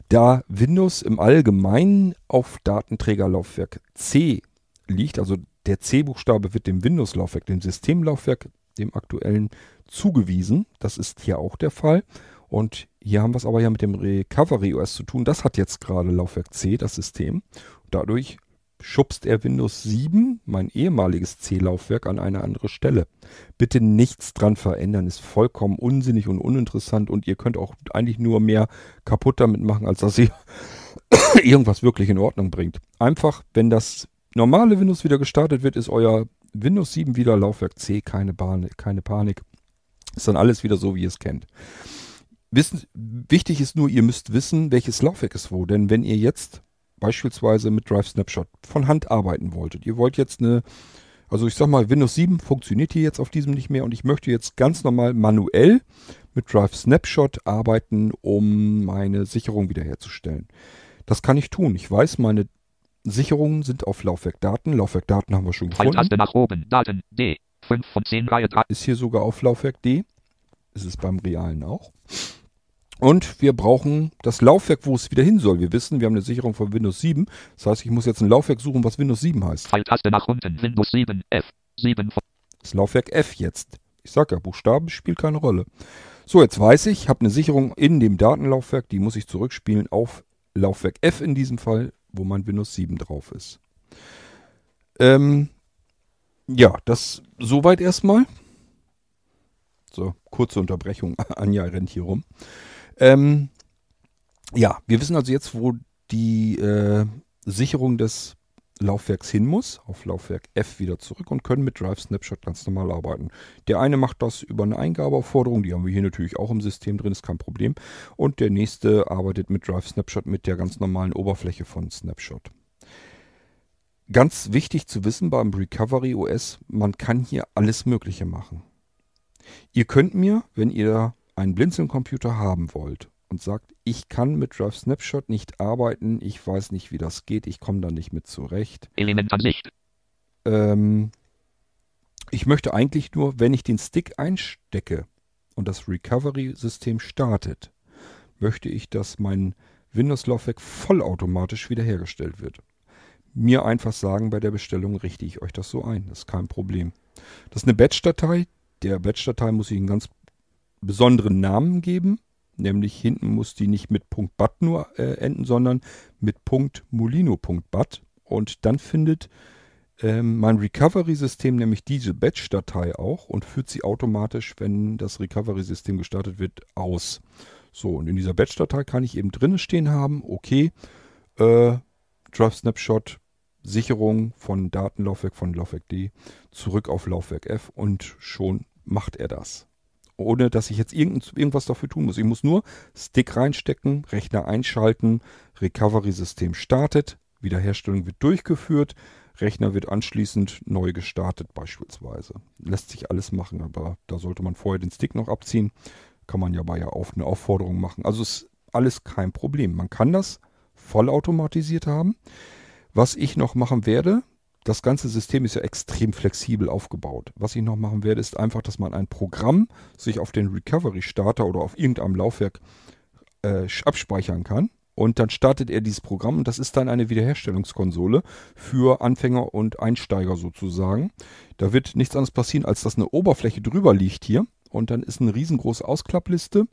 Da Windows im Allgemeinen auf Datenträgerlaufwerk C liegt, also der C-Buchstabe wird dem Windows-Laufwerk, dem Systemlaufwerk, dem aktuellen, zugewiesen. Das ist hier auch der Fall. Und hier haben wir es aber ja mit dem Recovery OS zu tun. Das hat jetzt gerade Laufwerk C, das System. Dadurch schubst er Windows 7, mein ehemaliges C-Laufwerk, an eine andere Stelle. Bitte nichts dran verändern, ist vollkommen unsinnig und uninteressant und ihr könnt auch eigentlich nur mehr kaputt damit machen, als dass ihr irgendwas wirklich in Ordnung bringt. Einfach, wenn das normale Windows wieder gestartet wird, ist euer Windows 7 wieder Laufwerk C, keine, Panik, keine Panik. Ist dann alles wieder so, wie ihr es kennt. Wissen, wichtig ist nur, ihr müsst wissen, welches Laufwerk ist wo. Denn wenn ihr jetzt beispielsweise mit Drive Snapshot von Hand arbeiten wolltet. Ihr wollt jetzt eine, also ich sag mal, Windows 7 funktioniert hier jetzt auf diesem nicht mehr und ich möchte jetzt ganz normal manuell mit Drive Snapshot arbeiten, um meine Sicherung wiederherzustellen. Das kann ich tun. Ich weiß, meine Sicherungen sind auf Laufwerk Daten. Laufwerk Daten haben wir schon gefunden. Pfeiltaste nach oben. Daten D. 5 von 10 Reihe 3. Ist hier sogar auf Laufwerk D. Ist es beim realen auch. Und wir brauchen das Laufwerk, wo es wieder hin soll. Wir wissen, wir haben eine Sicherung von Windows 7. Das heißt, ich muss jetzt ein Laufwerk suchen, was Windows 7 heißt. Pfeiltaste nach unten. Windows 7 F. 7 von Das Laufwerk F jetzt. Ich sag ja, Buchstaben spielt keine Rolle. So, jetzt weiß ich, ich habe eine Sicherung in dem Datenlaufwerk, die muss ich zurückspielen auf Laufwerk F in diesem Fall, wo mein Windows 7 drauf ist. Ähm, ja, das soweit erstmal. So, kurze Unterbrechung. Anja rennt hier rum. Ähm, ja, wir wissen also jetzt, wo die äh, Sicherung des Laufwerks hin muss, auf Laufwerk F wieder zurück und können mit Drive Snapshot ganz normal arbeiten. Der eine macht das über eine Eingabeaufforderung, die haben wir hier natürlich auch im System drin, ist kein Problem. Und der nächste arbeitet mit Drive Snapshot mit der ganz normalen Oberfläche von Snapshot. Ganz wichtig zu wissen beim Recovery OS, man kann hier alles Mögliche machen. Ihr könnt mir, wenn ihr einen Blinzeln-Computer haben wollt und sagt, ich kann mit Drive Snapshot nicht arbeiten, ich weiß nicht, wie das geht, ich komme da nicht mit zurecht. Elementansicht. Ähm, ich möchte eigentlich nur, wenn ich den Stick einstecke und das Recovery-System startet, möchte ich, dass mein Windows-Laufwerk vollautomatisch wiederhergestellt wird. Mir einfach sagen, bei der Bestellung richte ich euch das so ein. Das ist kein Problem. Das ist eine Batch-Datei. Der Batch-Datei muss ich einen ganz besonderen Namen geben. Nämlich hinten muss die nicht mit .bat nur äh, enden, sondern mit .molino.bat. Und dann findet ähm, mein Recovery-System nämlich diese Batch-Datei auch und führt sie automatisch, wenn das Recovery-System gestartet wird, aus. So, und in dieser Batch-Datei kann ich eben drinnen stehen haben, okay, äh, Drive Snapshot, Sicherung von Datenlaufwerk von Laufwerk D zurück auf Laufwerk F und schon macht er das. Ohne dass ich jetzt irgend, irgendwas dafür tun muss. Ich muss nur Stick reinstecken, Rechner einschalten, Recovery-System startet, Wiederherstellung wird durchgeführt, Rechner wird anschließend neu gestartet beispielsweise. Lässt sich alles machen, aber da sollte man vorher den Stick noch abziehen. Kann man ja bei ja auf eine Aufforderung machen. Also ist alles kein Problem. Man kann das vollautomatisiert haben. Was ich noch machen werde, das ganze System ist ja extrem flexibel aufgebaut. Was ich noch machen werde, ist einfach, dass man ein Programm sich auf den Recovery Starter oder auf irgendeinem Laufwerk äh, abspeichern kann. Und dann startet er dieses Programm und das ist dann eine Wiederherstellungskonsole für Anfänger und Einsteiger sozusagen. Da wird nichts anderes passieren, als dass eine Oberfläche drüber liegt hier und dann ist eine riesengroße Ausklappliste.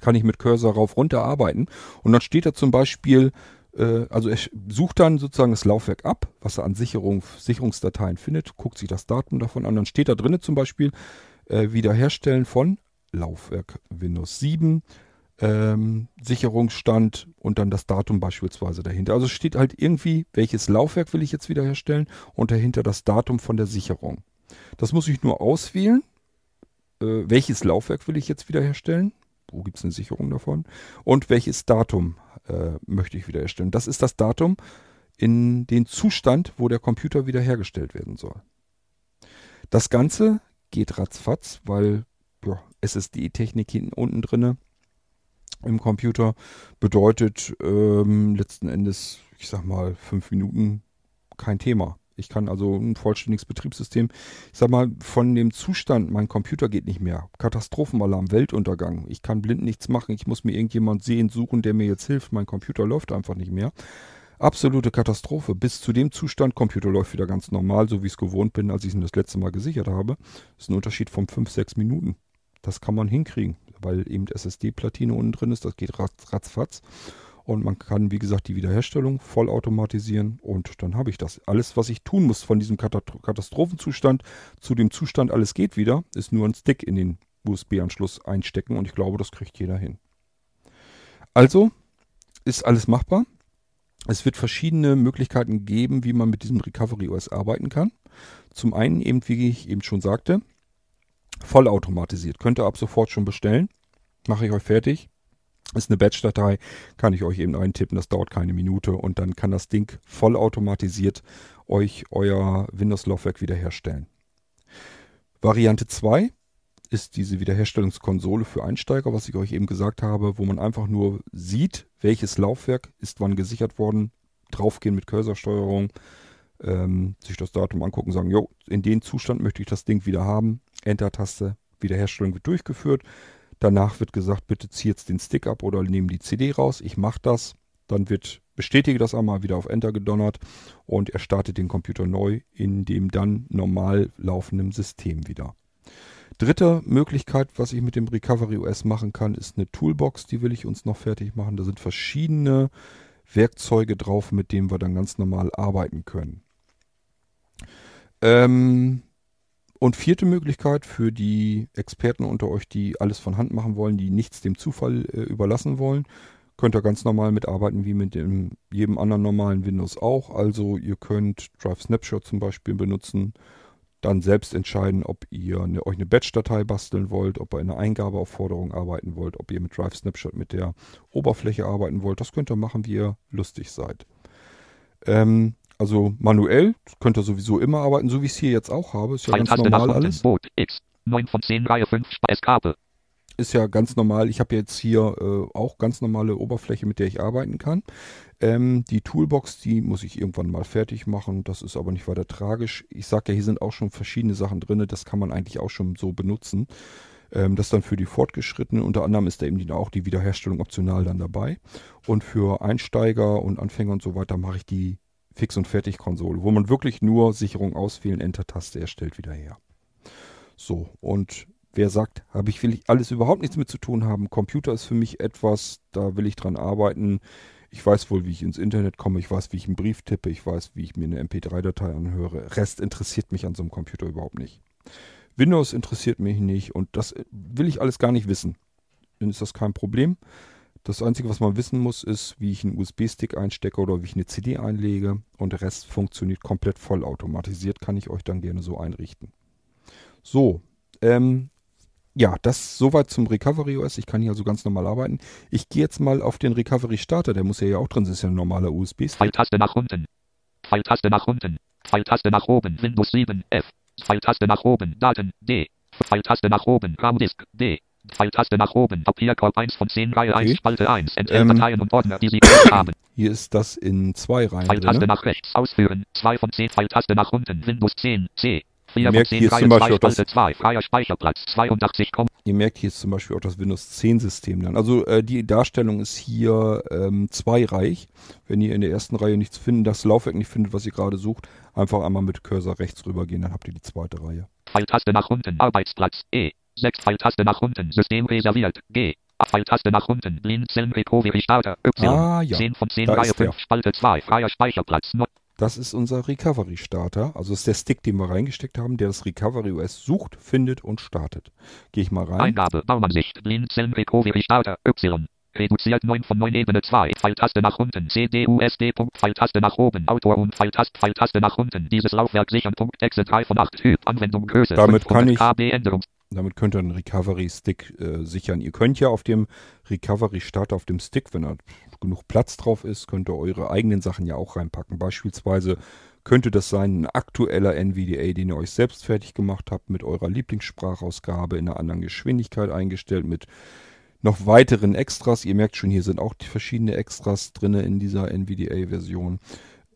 Kann ich mit Cursor rauf runter arbeiten und dann steht da zum Beispiel äh, also er sucht dann sozusagen das Laufwerk ab, was er an Sicherung, Sicherungsdateien findet, guckt sich das Datum davon an. Dann steht da drinnen zum Beispiel äh, Wiederherstellen von Laufwerk Windows 7, ähm, Sicherungsstand und dann das Datum beispielsweise dahinter. Also steht halt irgendwie, welches Laufwerk will ich jetzt wiederherstellen und dahinter das Datum von der Sicherung. Das muss ich nur auswählen. Äh, welches Laufwerk will ich jetzt wiederherstellen? Wo gibt es eine Sicherung davon? Und welches Datum äh, möchte ich wiederherstellen? Das ist das Datum in den Zustand, wo der Computer wiederhergestellt werden soll. Das Ganze geht ratzfatz, weil ja, SSD-Technik hinten unten drinne im Computer bedeutet ähm, letzten Endes, ich sag mal, fünf Minuten kein Thema. Ich kann also ein vollständiges Betriebssystem, ich sag mal, von dem Zustand, mein Computer geht nicht mehr. Katastrophenalarm, Weltuntergang. Ich kann blind nichts machen. Ich muss mir irgendjemand sehen, suchen, der mir jetzt hilft. Mein Computer läuft einfach nicht mehr. Absolute Katastrophe. Bis zu dem Zustand, Computer läuft wieder ganz normal, so wie ich es gewohnt bin, als ich ihn das letzte Mal gesichert habe. Das ist ein Unterschied von 5, 6 Minuten. Das kann man hinkriegen, weil eben SSD-Platine unten drin ist. Das geht ratz, ratzfatz. Und man kann, wie gesagt, die Wiederherstellung vollautomatisieren und dann habe ich das. Alles, was ich tun muss von diesem Katastrophenzustand zu dem Zustand, alles geht wieder, ist nur ein Stick in den USB-Anschluss einstecken und ich glaube, das kriegt jeder hin. Also ist alles machbar. Es wird verschiedene Möglichkeiten geben, wie man mit diesem Recovery OS arbeiten kann. Zum einen eben, wie ich eben schon sagte, vollautomatisiert. Könnt ihr ab sofort schon bestellen. Mache ich euch fertig. Ist eine Batch-Datei, kann ich euch eben eintippen, das dauert keine Minute und dann kann das Ding vollautomatisiert euch euer Windows-Laufwerk wiederherstellen. Variante 2 ist diese Wiederherstellungskonsole für Einsteiger, was ich euch eben gesagt habe, wo man einfach nur sieht, welches Laufwerk ist wann gesichert worden, draufgehen mit Cursorsteuerung, ähm, sich das Datum angucken, sagen, jo, in den Zustand möchte ich das Ding wieder haben, Enter-Taste, Wiederherstellung wird durchgeführt. Danach wird gesagt, bitte zieh jetzt den Stick ab oder nehmen die CD raus. Ich mache das. Dann wird bestätige das einmal wieder auf Enter gedonnert und er startet den Computer neu in dem dann normal laufenden System wieder. Dritte Möglichkeit, was ich mit dem Recovery OS machen kann, ist eine Toolbox, die will ich uns noch fertig machen. Da sind verschiedene Werkzeuge drauf, mit denen wir dann ganz normal arbeiten können. Ähm, und vierte Möglichkeit für die Experten unter euch, die alles von Hand machen wollen, die nichts dem Zufall äh, überlassen wollen, könnt ihr ganz normal mitarbeiten wie mit dem, jedem anderen normalen Windows auch. Also ihr könnt Drive Snapshot zum Beispiel benutzen, dann selbst entscheiden, ob ihr eine, euch eine Batch-Datei basteln wollt, ob ihr eine Eingabeaufforderung arbeiten wollt, ob ihr mit Drive Snapshot mit der Oberfläche arbeiten wollt. Das könnt ihr machen, wie ihr lustig seid. Ähm, also manuell könnt ihr sowieso immer arbeiten, so wie ich es hier jetzt auch habe. Ist ja ganz normal alles. Boot, X, 9 von 10, Reihe 5, Escape. Ist ja ganz normal. Ich habe jetzt hier äh, auch ganz normale Oberfläche, mit der ich arbeiten kann. Ähm, die Toolbox, die muss ich irgendwann mal fertig machen. Das ist aber nicht weiter tragisch. Ich sage ja, hier sind auch schon verschiedene Sachen drin. Das kann man eigentlich auch schon so benutzen. Ähm, das dann für die Fortgeschrittenen. Unter anderem ist da eben auch die Wiederherstellung optional dann dabei. Und für Einsteiger und Anfänger und so weiter mache ich die Fix- und Fertig-Konsole, wo man wirklich nur Sicherung auswählen, Enter-Taste erstellt wieder her. So, und wer sagt, habe ich, will ich alles überhaupt nichts mit zu tun haben. Computer ist für mich etwas, da will ich dran arbeiten. Ich weiß wohl, wie ich ins Internet komme, ich weiß, wie ich einen Brief tippe, ich weiß, wie ich mir eine MP3-Datei anhöre. Rest interessiert mich an so einem Computer überhaupt nicht. Windows interessiert mich nicht und das will ich alles gar nicht wissen. Dann ist das kein Problem. Das Einzige, was man wissen muss, ist, wie ich einen USB-Stick einstecke oder wie ich eine CD einlege. Und der Rest funktioniert komplett vollautomatisiert, kann ich euch dann gerne so einrichten. So, ähm, ja, das soweit zum Recovery OS. Ich kann hier also ganz normal arbeiten. Ich gehe jetzt mal auf den Recovery Starter, der muss ja hier auch drin sein, ist ja ein normaler USB-Stick. Pfeiltaste nach unten. Pfeiltaste nach unten. Pfeiltaste nach oben. Windows 7 F. Pfeiltaste nach oben. Daten D. Pfeiltaste nach oben. Raumdisk D. Pfeiltaste nach oben. Papierkorb 1 von 10, Reihe 1, Okay. Spalte 1. Entfernt Ähm, Dateien und Ordner, die Sie haben. Hier ist das in zwei Reihen Pfeiltaste drin. nach rechts. Ausführen. 2 von 10. Pfeiltaste nach unten. Windows 10. C. 4 von Merkt, 10. hier ist Reihe zum 2. Beispiel auch das- Spalte 2. Freier Speicherplatz. 82. Ihr merkt hier ist zum Beispiel auch das Windows 10 System dann. Also äh, die Darstellung ist hier ähm, zweireich. Wenn ihr in der ersten Reihe nichts findet, das Laufwerk nicht findet, was ihr gerade sucht, einfach einmal mit Cursor rechts rübergehen, dann habt ihr die zweite Reihe. Pfeiltaste nach unten. Arbeitsplatz. E. 6 Pfeiltaste nach unten. System reserviert. G. Pfeiltaste nach unten. Blindzellen Recovery Starter. Y. Ah, ja. 10 von 10. Da Reihe ist der. 5. Spalte 2. Freier Speicherplatz. No Das ist unser Recovery Starter. Also ist der Stick, den wir reingesteckt haben, der das Recovery OS sucht, findet und startet. Gehe ich mal rein. Eingabe. Baumansicht. Blindzellen Recovery Starter. Y. Reduziert 9 von 9 Ebene 2. Pfeiltaste nach unten. CD USD. Punkt. Pfeiltaste nach oben. Autor und Pfeiltaste. Pfeiltaste nach unten. Dieses Laufwerk sichern. Punkt. Exe 3 von 8. Typ. Anwendung Größe. Damit 500 kann ich- KB Änderung. Damit könnt ihr einen Recovery Stick äh, sichern. Ihr könnt ja auf dem Recovery Starter auf dem Stick, wenn da genug Platz drauf ist, könnt ihr eure eigenen Sachen ja auch reinpacken. Beispielsweise könnte das sein ein aktueller NVDA, den ihr euch selbst fertig gemacht habt, mit eurer Lieblingssprachausgabe in einer anderen Geschwindigkeit eingestellt, mit noch weiteren Extras. Ihr merkt schon, hier sind auch die verschiedene Extras drin in dieser NVDA-Version.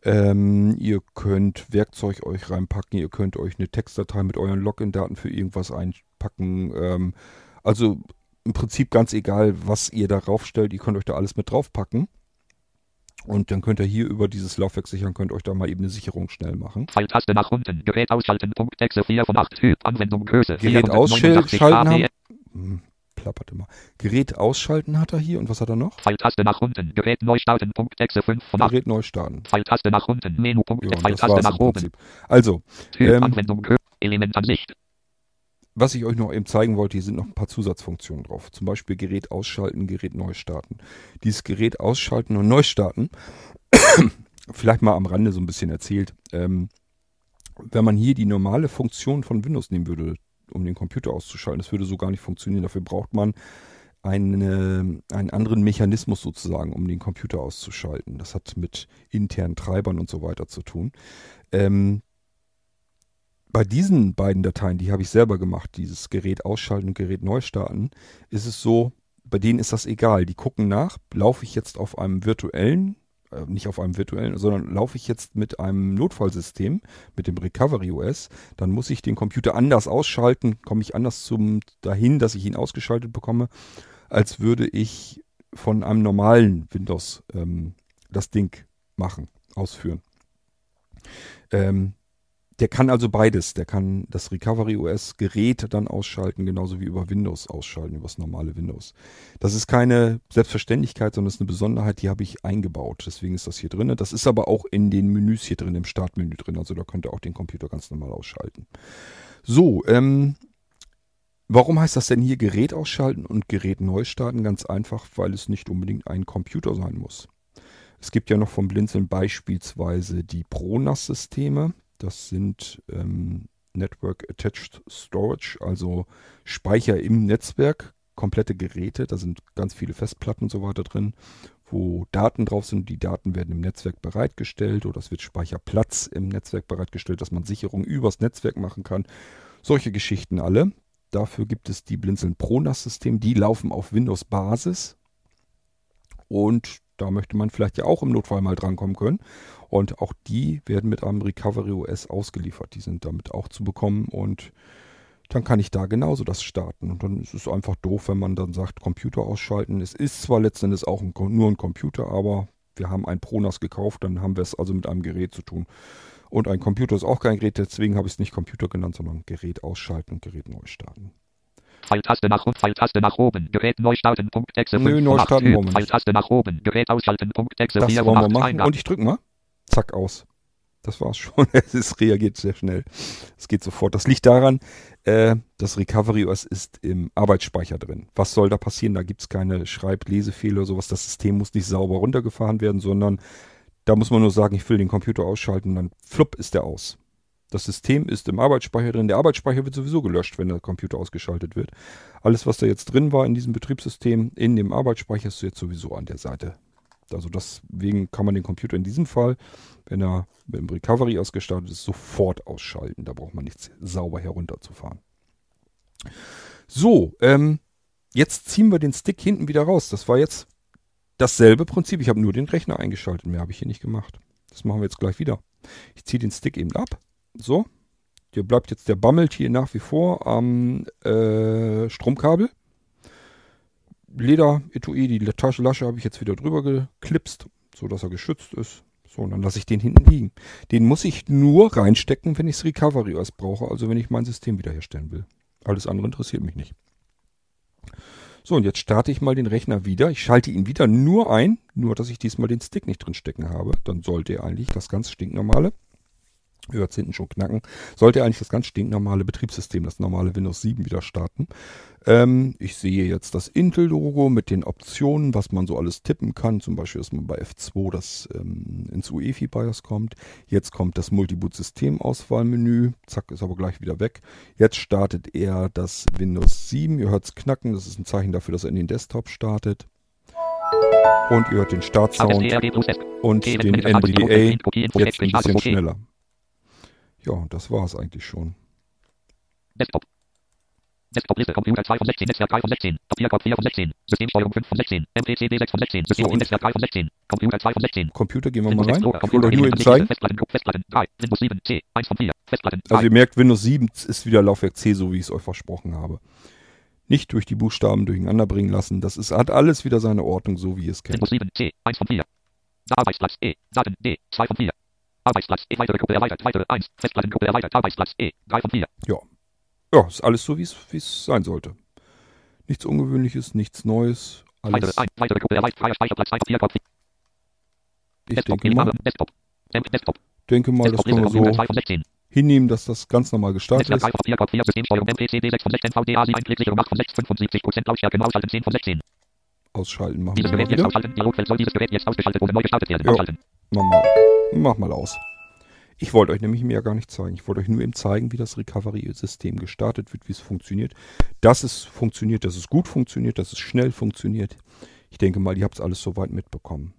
Ähm, ihr könnt Werkzeug euch reinpacken, ihr könnt euch eine Textdatei mit euren Login-Daten für irgendwas einpacken. Ähm, also im Prinzip ganz egal, was ihr darauf stellt, ihr könnt euch da alles mit draufpacken. Und dann könnt ihr hier über dieses Laufwerk sichern, könnt euch da mal eben eine Sicherung schnell machen. Pfeiltaste nach unten. Gerät ausschalten. Punkt. Exe 4 von 8. Typ. Anwendung Größe. Gerät 489 ausschalten haben. Hm, plappert immer. Gerät ausschalten hat er hier. Und was hat er noch? Pfeiltaste nach unten. Gerät neu starten. Punkt. Exe 5 von 8. Gerät neu starten. Pfeiltaste nach unten. Menü. Punkt. Ja, Pfeiltaste nach oben. Prinzip. Also, Typ. Ähm, Anwendung Größe. Elementansicht. Was ich euch noch eben zeigen wollte, hier sind noch ein paar Zusatzfunktionen drauf. Zum Beispiel Gerät ausschalten, Gerät neu starten. Dieses Gerät ausschalten und neu starten, vielleicht mal am Rande so ein bisschen erzählt. Ähm, wenn man hier die normale Funktion von Windows nehmen würde, um den Computer auszuschalten, das würde so gar nicht funktionieren. Dafür braucht man eine, einen anderen Mechanismus sozusagen, um den Computer auszuschalten. Das hat mit internen Treibern und so weiter zu tun. Ähm, bei diesen beiden Dateien, die habe ich selber gemacht, dieses Gerät ausschalten und Gerät neu starten, ist es so, bei denen ist das egal. Die gucken nach, laufe ich jetzt auf einem virtuellen, äh, nicht auf einem virtuellen, sondern laufe ich jetzt mit einem Notfallsystem, mit dem Recovery OS, dann muss ich den Computer anders ausschalten, komme ich anders zum dahin, dass ich ihn ausgeschaltet bekomme, als würde ich von einem normalen Windows ähm, das Ding machen, ausführen. Ähm, der kann also beides. Der kann das Recovery OS Gerät dann ausschalten, genauso wie über Windows ausschalten, über das normale Windows. Das ist keine Selbstverständlichkeit, sondern ist eine Besonderheit, die habe ich eingebaut. Deswegen ist das hier drin. Das ist aber auch in den Menüs hier drin, im Startmenü drin. Also da könnt ihr auch den Computer ganz normal ausschalten. So, ähm, warum heißt das denn hier Gerät ausschalten und Gerät neu starten? Ganz einfach, weil es nicht unbedingt ein Computer sein muss. Es gibt ja noch vom Blinzeln beispielsweise die ProNAS-Systeme. Das sind ähm, Network Attached Storage, also Speicher im Netzwerk, komplette Geräte. Da sind ganz viele Festplatten und so weiter drin, wo Daten drauf sind. Die Daten werden im Netzwerk bereitgestellt oder es wird Speicherplatz im Netzwerk bereitgestellt, dass man Sicherung übers Netzwerk machen kann. Solche Geschichten alle. Dafür gibt es die Blinzeln ProNAS-Systeme. Die laufen auf Windows-Basis. Und da möchte man vielleicht ja auch im Notfall mal drankommen können. Und auch die werden mit einem Recovery OS ausgeliefert. Die sind damit auch zu bekommen und dann kann ich da genauso das starten. Und dann ist es einfach doof, wenn man dann sagt, Computer ausschalten. Es ist zwar letzten Endes auch ein, nur ein Computer, aber wir haben ein Pronas gekauft, dann haben wir es also mit einem Gerät zu tun. Und ein Computer ist auch kein Gerät, deswegen habe ich es nicht Computer genannt, sondern Gerät ausschalten und Gerät neu starten. Pfeiltaste nach unten, Pfeiltaste nach oben, Gerät neu starten, Punkt, Exe Nö, 5 neu von 8 starten nicht. Pfeiltaste nach oben, Gerät ausschalten, Punkt, Exe Das 4 wollen wir 8 machen. Und ich drücke mal. Zack, aus. Das war's schon. Es reagiert sehr schnell. Es geht sofort. Das liegt daran, äh, das Recovery OS ist im Arbeitsspeicher drin. Was soll da passieren? Da gibt's keine Schreib-Lesefehler oder sowas. Das System muss nicht sauber runtergefahren werden, sondern da muss man nur sagen, ich will den Computer ausschalten, dann flupp ist der aus. Das System ist im Arbeitsspeicher drin. Der Arbeitsspeicher wird sowieso gelöscht, wenn der Computer ausgeschaltet wird. Alles, was da jetzt drin war in diesem Betriebssystem, in dem Arbeitsspeicher, ist jetzt sowieso an der Seite. Also deswegen kann man den Computer in diesem Fall, wenn er mit dem Recovery ausgestattet ist, sofort ausschalten. Da braucht man nichts sauber herunterzufahren. So, ähm, jetzt ziehen wir den Stick hinten wieder raus. Das war jetzt dasselbe Prinzip. Ich habe nur den Rechner eingeschaltet. Mehr habe ich hier nicht gemacht. Das machen wir jetzt gleich wieder. Ich ziehe den Stick eben ab. So. Hier bleibt jetzt der bammelt hier nach wie vor am äh, Stromkabel. Leder-Etui, die Taschenlasche habe ich jetzt wieder drüber geklipst, so dass er geschützt ist. So, und dann lasse ich den hinten liegen. Den muss ich nur reinstecken, wenn ich das Recovery OS brauche, also wenn ich mein System wiederherstellen will. Alles andere interessiert mich nicht. So, und jetzt starte ich mal den Rechner wieder. Ich schalte ihn wieder nur ein, nur dass ich diesmal den Stick nicht drin stecken habe. Dann sollte er eigentlich das ganz stinknormale, hört hinten schon knacken, sollte eigentlich das ganz stinknormale Betriebssystem, das normale Windows 7 wieder starten. Ähm, ich sehe jetzt das Intel-Logo mit den Optionen, was man so alles tippen kann. Zum Beispiel, dass man bei F2 das ähm, ins UEFI-BIOS kommt. Jetzt kommt das Multiboot-System-Auswahlmenü. Zack, ist aber gleich wieder weg. Jetzt startet er das Windows 7. Ihr hört es knacken. Das ist ein Zeichen dafür, dass er in den Desktop startet. Und ihr hört den Startsound und den NVDA. Jetzt ein bisschen schneller. Ja, das war es eigentlich schon. Desktop. Desktop-Liste, Computer 2 von 16, Netzwerk 3 von 16, Papierkorb 4 von 16, Systemsteuerung 5 von 16, MPCD 6 von 16, System So, und- Netzwerk 3 von 16, Computer 2 von 16, Computer gehen wir mal rein. Ich wollte euch nur eben zeigen. Festplatten, Festplatten 3, Windows 7, C, 1 von 4, Festplatten 3, Also ihr merkt, Windows 7 ist wieder Laufwerk C, so wie ich es euch versprochen habe. Nicht durch die Buchstaben durcheinander bringen lassen. Das ist, hat alles wieder seine Ordnung, so wie ihr es kennt. Windows 7, C, 1 von 4, Arbeitsplatz E. Daten D. 2 von 4. Arbeitsplatz E. Weitere Gruppe erweitert. Weitere 1. Festplattengruppe erweitert. Arbeitsplatz E. 3 von 4. Ja. Ja, ist alles so, wie es sein sollte. Nichts Ungewöhnliches, nichts Neues. Weitere Alles, 1. Weitere Gruppe erweitert. Freier Speicherplatz 1 von 4. Kopf. ich Desktop. denke mal. Desktop. Desktop. denke mal, das können wir so 2 von 16. hinnehmen, dass das ganz normal gestartet ist. 3 von 4. Kopf 4. Systemsteuerung. MPCD 6 von 16. VDA 7. Klicksicherung 8 von 6. 75% Lautstärke. Ausschalten 10 von 16. Ausschalten machen wir Dieses mal Gerät jetzt wieder. ausschalten. Dialogfeld soll dieses Gerät jetzt ausgeschaltet oder neu gestartet werden. Ausschalten. Mach mal, mach mal aus. Ich wollte euch nämlich mehr gar nicht zeigen. Ich wollte euch nur eben zeigen, wie das Recovery-System gestartet wird, wie es funktioniert. Dass es funktioniert, dass es gut funktioniert, dass es schnell funktioniert. Ich denke mal, ihr habt es alles soweit mitbekommen.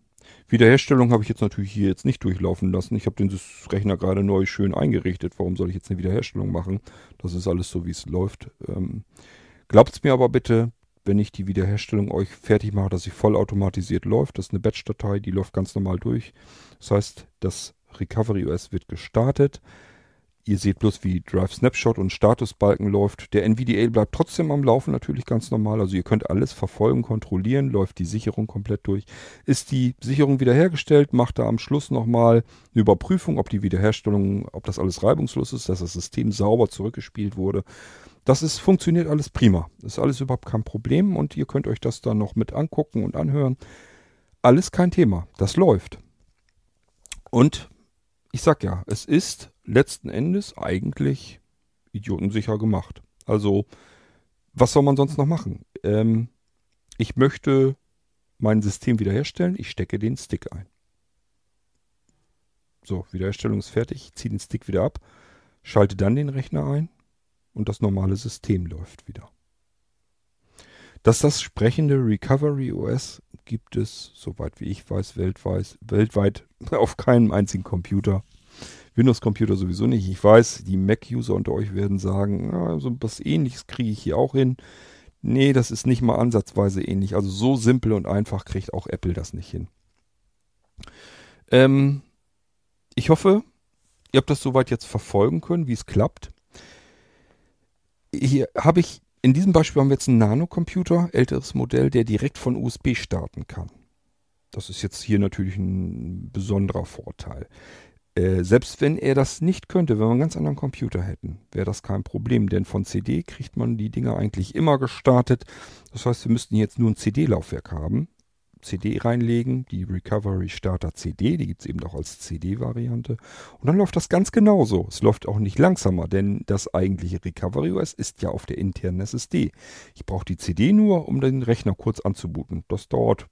Wiederherstellung habe ich jetzt natürlich hier jetzt nicht durchlaufen lassen. Ich habe den Rechner gerade neu schön eingerichtet. Warum soll ich jetzt eine Wiederherstellung machen? Das ist alles so, wie es läuft. Ähm, Glaubt mir aber bitte, wenn ich die Wiederherstellung euch fertig mache, dass sie vollautomatisiert läuft. Das ist eine Batch-Datei, die läuft ganz normal durch. Das heißt, das Recovery OS wird gestartet. Ihr seht bloß, wie Drive Snapshot und Statusbalken läuft. Der NVDA bleibt trotzdem am Laufen, natürlich ganz normal. Also ihr könnt alles verfolgen, kontrollieren, läuft die Sicherung komplett durch. Ist die Sicherung wiederhergestellt, macht da am Schluss nochmal eine Überprüfung, ob die Wiederherstellung, ob das alles reibungslos ist, dass das System sauber zurückgespielt wurde. Das ist, funktioniert alles prima. Ist alles überhaupt kein Problem und ihr könnt euch das dann noch mit angucken und anhören. Alles kein Thema. Das läuft. Und ich sag ja, es ist letzten Endes eigentlich idiotensicher gemacht. Also, was soll man sonst noch machen? Ähm, ich möchte mein System wiederherstellen. Ich stecke den Stick ein. So, Wiederherstellung ist fertig. Ich ziehe den Stick wieder ab, schalte dann den Rechner ein und das normale System läuft wieder. Dass das sprechende Recovery OS gibt es, soweit wie ich weiß, weltweit, weltweit auf keinem einzigen Computer. Windows-Computer sowieso nicht. Ich weiß, die Mac-User unter euch werden sagen, ja, so was ähnliches kriege ich hier auch hin. Nee, das ist nicht mal ansatzweise ähnlich. Also so simpel und einfach kriegt auch Apple das nicht hin. Ähm, ich hoffe, ihr habt das soweit jetzt verfolgen können, wie es klappt. Hier habe ich, in diesem Beispiel haben wir jetzt einen Nano-Computer, älteres Modell, der direkt von USB starten kann. Das ist jetzt hier natürlich ein besonderer Vorteil. Äh, selbst wenn er das nicht könnte, wenn wir einen ganz anderen Computer hätten, wäre das kein Problem, denn von CD kriegt man die Dinger eigentlich immer gestartet. Das heißt, wir müssten jetzt nur ein CD-Laufwerk haben, CD reinlegen, die Recovery Starter CD, die gibt es eben auch als CD-Variante. Und dann läuft das ganz genauso. Es läuft auch nicht langsamer, denn das eigentliche Recovery OS ist ja auf der internen SSD. Ich brauche die CD nur, um den Rechner kurz anzubooten. Das dauert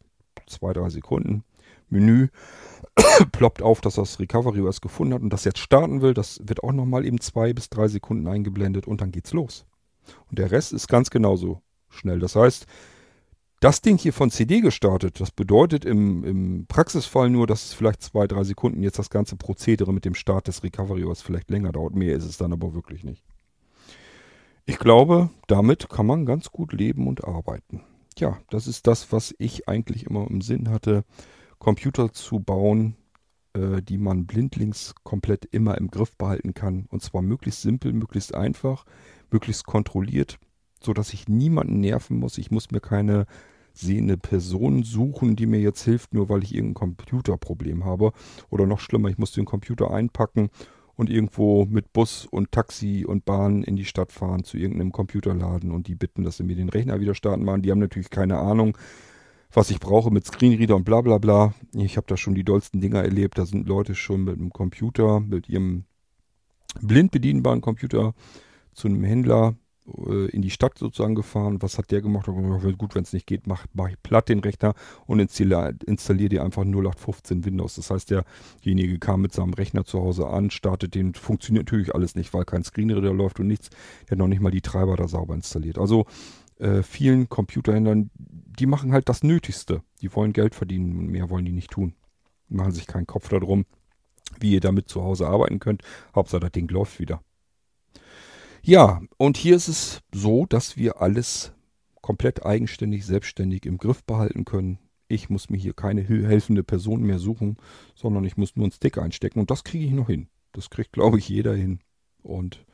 zwei, drei Sekunden. Menü ploppt auf, dass das Recovery OS gefunden hat und das jetzt starten will. Das wird auch nochmal eben zwei bis drei Sekunden eingeblendet und dann geht's los. Und der Rest ist ganz genauso schnell. Das heißt, das Ding hier von CD gestartet, das bedeutet im, im Praxisfall nur, dass es vielleicht zwei, drei Sekunden jetzt das ganze Prozedere mit dem Start des Recovery OS vielleicht länger dauert. Mehr ist es dann aber wirklich nicht. Ich glaube, damit kann man ganz gut leben und arbeiten. Ja, das ist das, was ich eigentlich immer im Sinn hatte, Computer zu bauen, äh, die man blindlings komplett immer im Griff behalten kann. Und zwar möglichst simpel, möglichst einfach, möglichst kontrolliert, so dass ich niemanden nerven muss. Ich muss mir keine sehende Person suchen, die mir jetzt hilft, nur weil ich irgendein Computerproblem habe. Oder noch schlimmer, ich muss den Computer einpacken und irgendwo mit Bus und Taxi und Bahn in die Stadt fahren zu irgendeinem Computerladen und die bitten, dass sie mir den Rechner wieder starten machen. Die haben natürlich keine Ahnung, was ich brauche mit Screenreader und bla bla bla. Ich habe da schon die dollsten Dinger erlebt. Da sind Leute schon mit einem Computer, mit ihrem blind bedienbaren Computer zu einem Händler in die Stadt sozusagen gefahren. Was hat der gemacht? Gut, wenn es nicht geht, mach, mach ich platt den Rechner und installiere, installiere dir einfach 0815 Windows. Das heißt, derjenige kam mit seinem Rechner zu Hause an, startet den, funktioniert natürlich alles nicht, weil kein Screenreader läuft und nichts. Der hat noch nicht mal die Treiber da sauber installiert. Also äh, vielen Computerhändlern, die machen halt das Nötigste. Die wollen Geld verdienen und mehr wollen die nicht tun. Die machen sich keinen Kopf darum, wie ihr damit zu Hause arbeiten könnt. Hauptsache, das Ding läuft wieder. Ja, und hier ist es so, dass wir alles komplett eigenständig, selbstständig im Griff behalten können. Ich muss mir hier keine helfende Person mehr suchen, sondern ich muss nur einen Stick einstecken und das kriege ich noch hin. Das kriegt, glaube ich, jeder hin. Und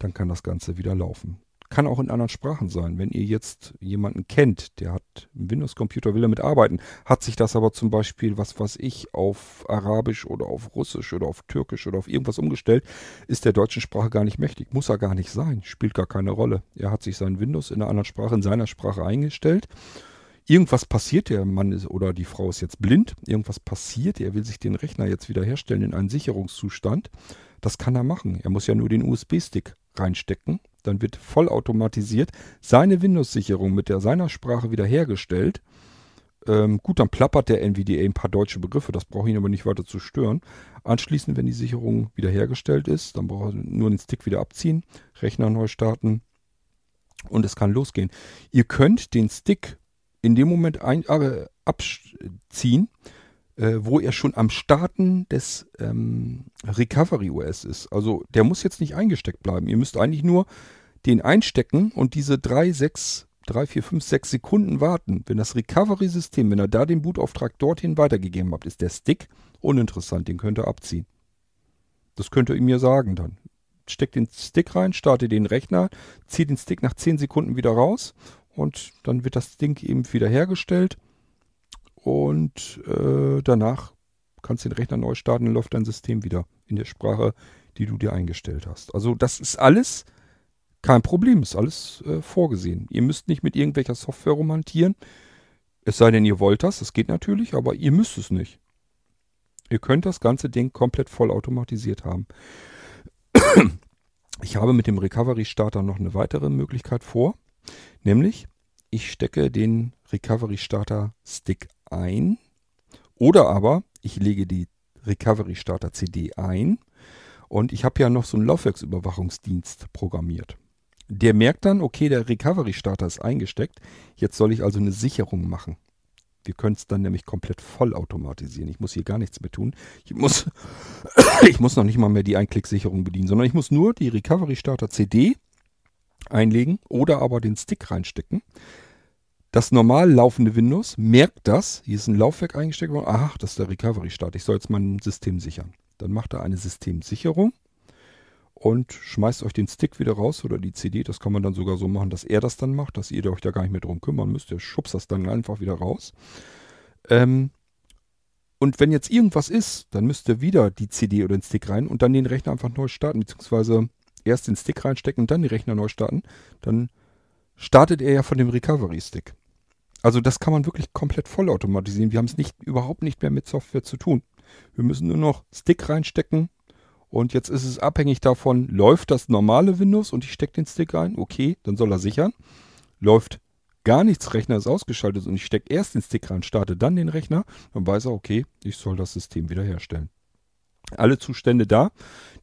dann kann das Ganze wieder laufen. Kann auch in anderen Sprachen sein. Wenn ihr jetzt jemanden kennt, der hat einen Windows-Computer, will damit arbeiten, hat sich das aber zum Beispiel, was weiß ich, auf Arabisch oder auf Russisch oder auf Türkisch oder auf irgendwas umgestellt, ist der deutschen Sprache gar nicht mächtig. Muss er gar nicht sein. Spielt gar keine Rolle. Er hat sich sein Windows in einer anderen Sprache, in seiner Sprache eingestellt. Irgendwas passiert, der Mann ist, oder die Frau ist jetzt blind, irgendwas passiert, er will sich den Rechner jetzt wiederherstellen in einen Sicherungszustand. Das kann er machen. Er muss ja nur den USB-Stick reinstecken dann wird vollautomatisiert seine Windows-Sicherung mit der seiner Sprache wiederhergestellt. Ähm, gut, dann plappert der NVDA ein paar deutsche Begriffe, das brauche ich ihn aber nicht weiter zu stören. Anschließend, wenn die Sicherung wiederhergestellt ist, dann braucht er nur den Stick wieder abziehen, Rechner neu starten und es kann losgehen. Ihr könnt den Stick in dem Moment ein, äh, abziehen, äh, wo er schon am Starten des ähm, Recovery OS ist. Also der muss jetzt nicht eingesteckt bleiben. Ihr müsst eigentlich nur den einstecken und diese drei, sechs, drei, vier, fünf, sechs Sekunden warten. Wenn das Recovery-System, wenn ihr da den Bootauftrag dorthin weitergegeben habt, ist der Stick uninteressant. Den könnt ihr abziehen. Das könnt ihr mir sagen dann. Steckt den Stick rein, startet den Rechner, zieht den Stick nach 10 Sekunden wieder raus und dann wird das Ding eben wieder hergestellt und äh, danach kannst du den Rechner neu starten, dann läuft dein System wieder in der Sprache, die du dir eingestellt hast. Also das ist alles kein Problem, ist alles äh, vorgesehen. Ihr müsst nicht mit irgendwelcher Software romantieren, es sei denn, ihr wollt das, das geht natürlich, aber ihr müsst es nicht. Ihr könnt das ganze Ding komplett vollautomatisiert haben. Ich habe mit dem Recovery Starter noch eine weitere Möglichkeit vor, nämlich ich stecke den Recovery Starter Stick ein. Oder aber ich lege die Recovery Starter CD ein und ich habe ja noch so einen Laufwerksüberwachungsdienst programmiert. Der merkt dann, okay, der Recovery Starter ist eingesteckt, jetzt soll ich also eine Sicherung machen. Wir können es dann nämlich komplett vollautomatisieren. Ich muss hier gar nichts mehr tun. Ich muss, ich muss noch nicht mal mehr die Einklicksicherung bedienen, sondern ich muss nur die Recovery Starter CD einlegen oder aber den Stick reinstecken. Das normal laufende Windows merkt das. Hier ist ein Laufwerk eingesteckt worden. Ach, das ist der Recovery-Start. Ich soll jetzt mein System sichern. Dann macht er eine Systemsicherung und schmeißt euch den Stick wieder raus oder die CD. Das kann man dann sogar so machen, dass er das dann macht, dass ihr euch da gar nicht mehr drum kümmern müsst. Er schubst das dann einfach wieder raus. Ähm, und wenn jetzt irgendwas ist, dann müsst ihr wieder die CD oder den Stick rein und dann den Rechner einfach neu starten, beziehungsweise erst den Stick reinstecken und dann den Rechner neu starten. Dann startet er ja von dem Recovery-Stick. Also das kann man wirklich komplett vollautomatisieren. Wir haben es nicht, überhaupt nicht mehr mit Software zu tun. Wir müssen nur noch Stick reinstecken und jetzt ist es abhängig davon, läuft das normale Windows und ich stecke den Stick rein, okay, dann soll er sichern. Läuft gar nichts, Rechner ist ausgeschaltet und ich stecke erst den Stick rein, starte dann den Rechner, dann weiß er, okay, ich soll das System wiederherstellen. Alle Zustände da,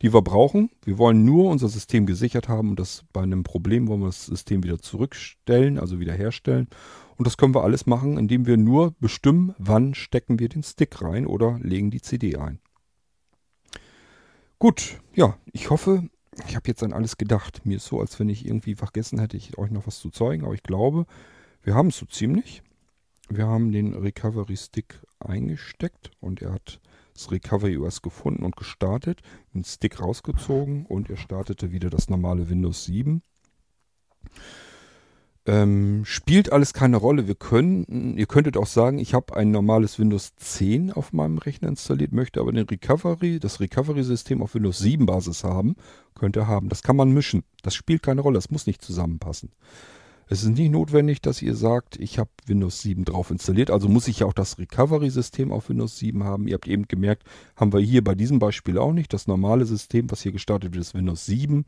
die wir brauchen. Wir wollen nur unser System gesichert haben und das bei einem Problem wollen wir das System wieder zurückstellen, also wiederherstellen. Und das können wir alles machen, indem wir nur bestimmen, wann stecken wir den Stick rein oder legen die CD ein. Gut, ja, ich hoffe, ich habe jetzt an alles gedacht. Mir ist so, als wenn ich irgendwie vergessen hätte, ich euch noch was zu zeigen, aber ich glaube, wir haben es so ziemlich. Wir haben den Recovery Stick eingesteckt und er hat das Recovery OS gefunden und gestartet, den Stick rausgezogen und er startete wieder das normale Windows 7. Ähm, spielt alles keine Rolle. Wir können, ihr könntet auch sagen, ich habe ein normales Windows 10 auf meinem Rechner installiert, möchte aber den Recovery, das Recovery-System auf Windows 7 Basis haben. Könnt ihr haben. Das kann man mischen. Das spielt keine Rolle. Das muss nicht zusammenpassen. Es ist nicht notwendig, dass ihr sagt, ich habe Windows 7 drauf installiert. Also muss ich ja auch das Recovery-System auf Windows 7 haben. Ihr habt eben gemerkt, haben wir hier bei diesem Beispiel auch nicht. Das normale System, was hier gestartet wird, ist Windows 7.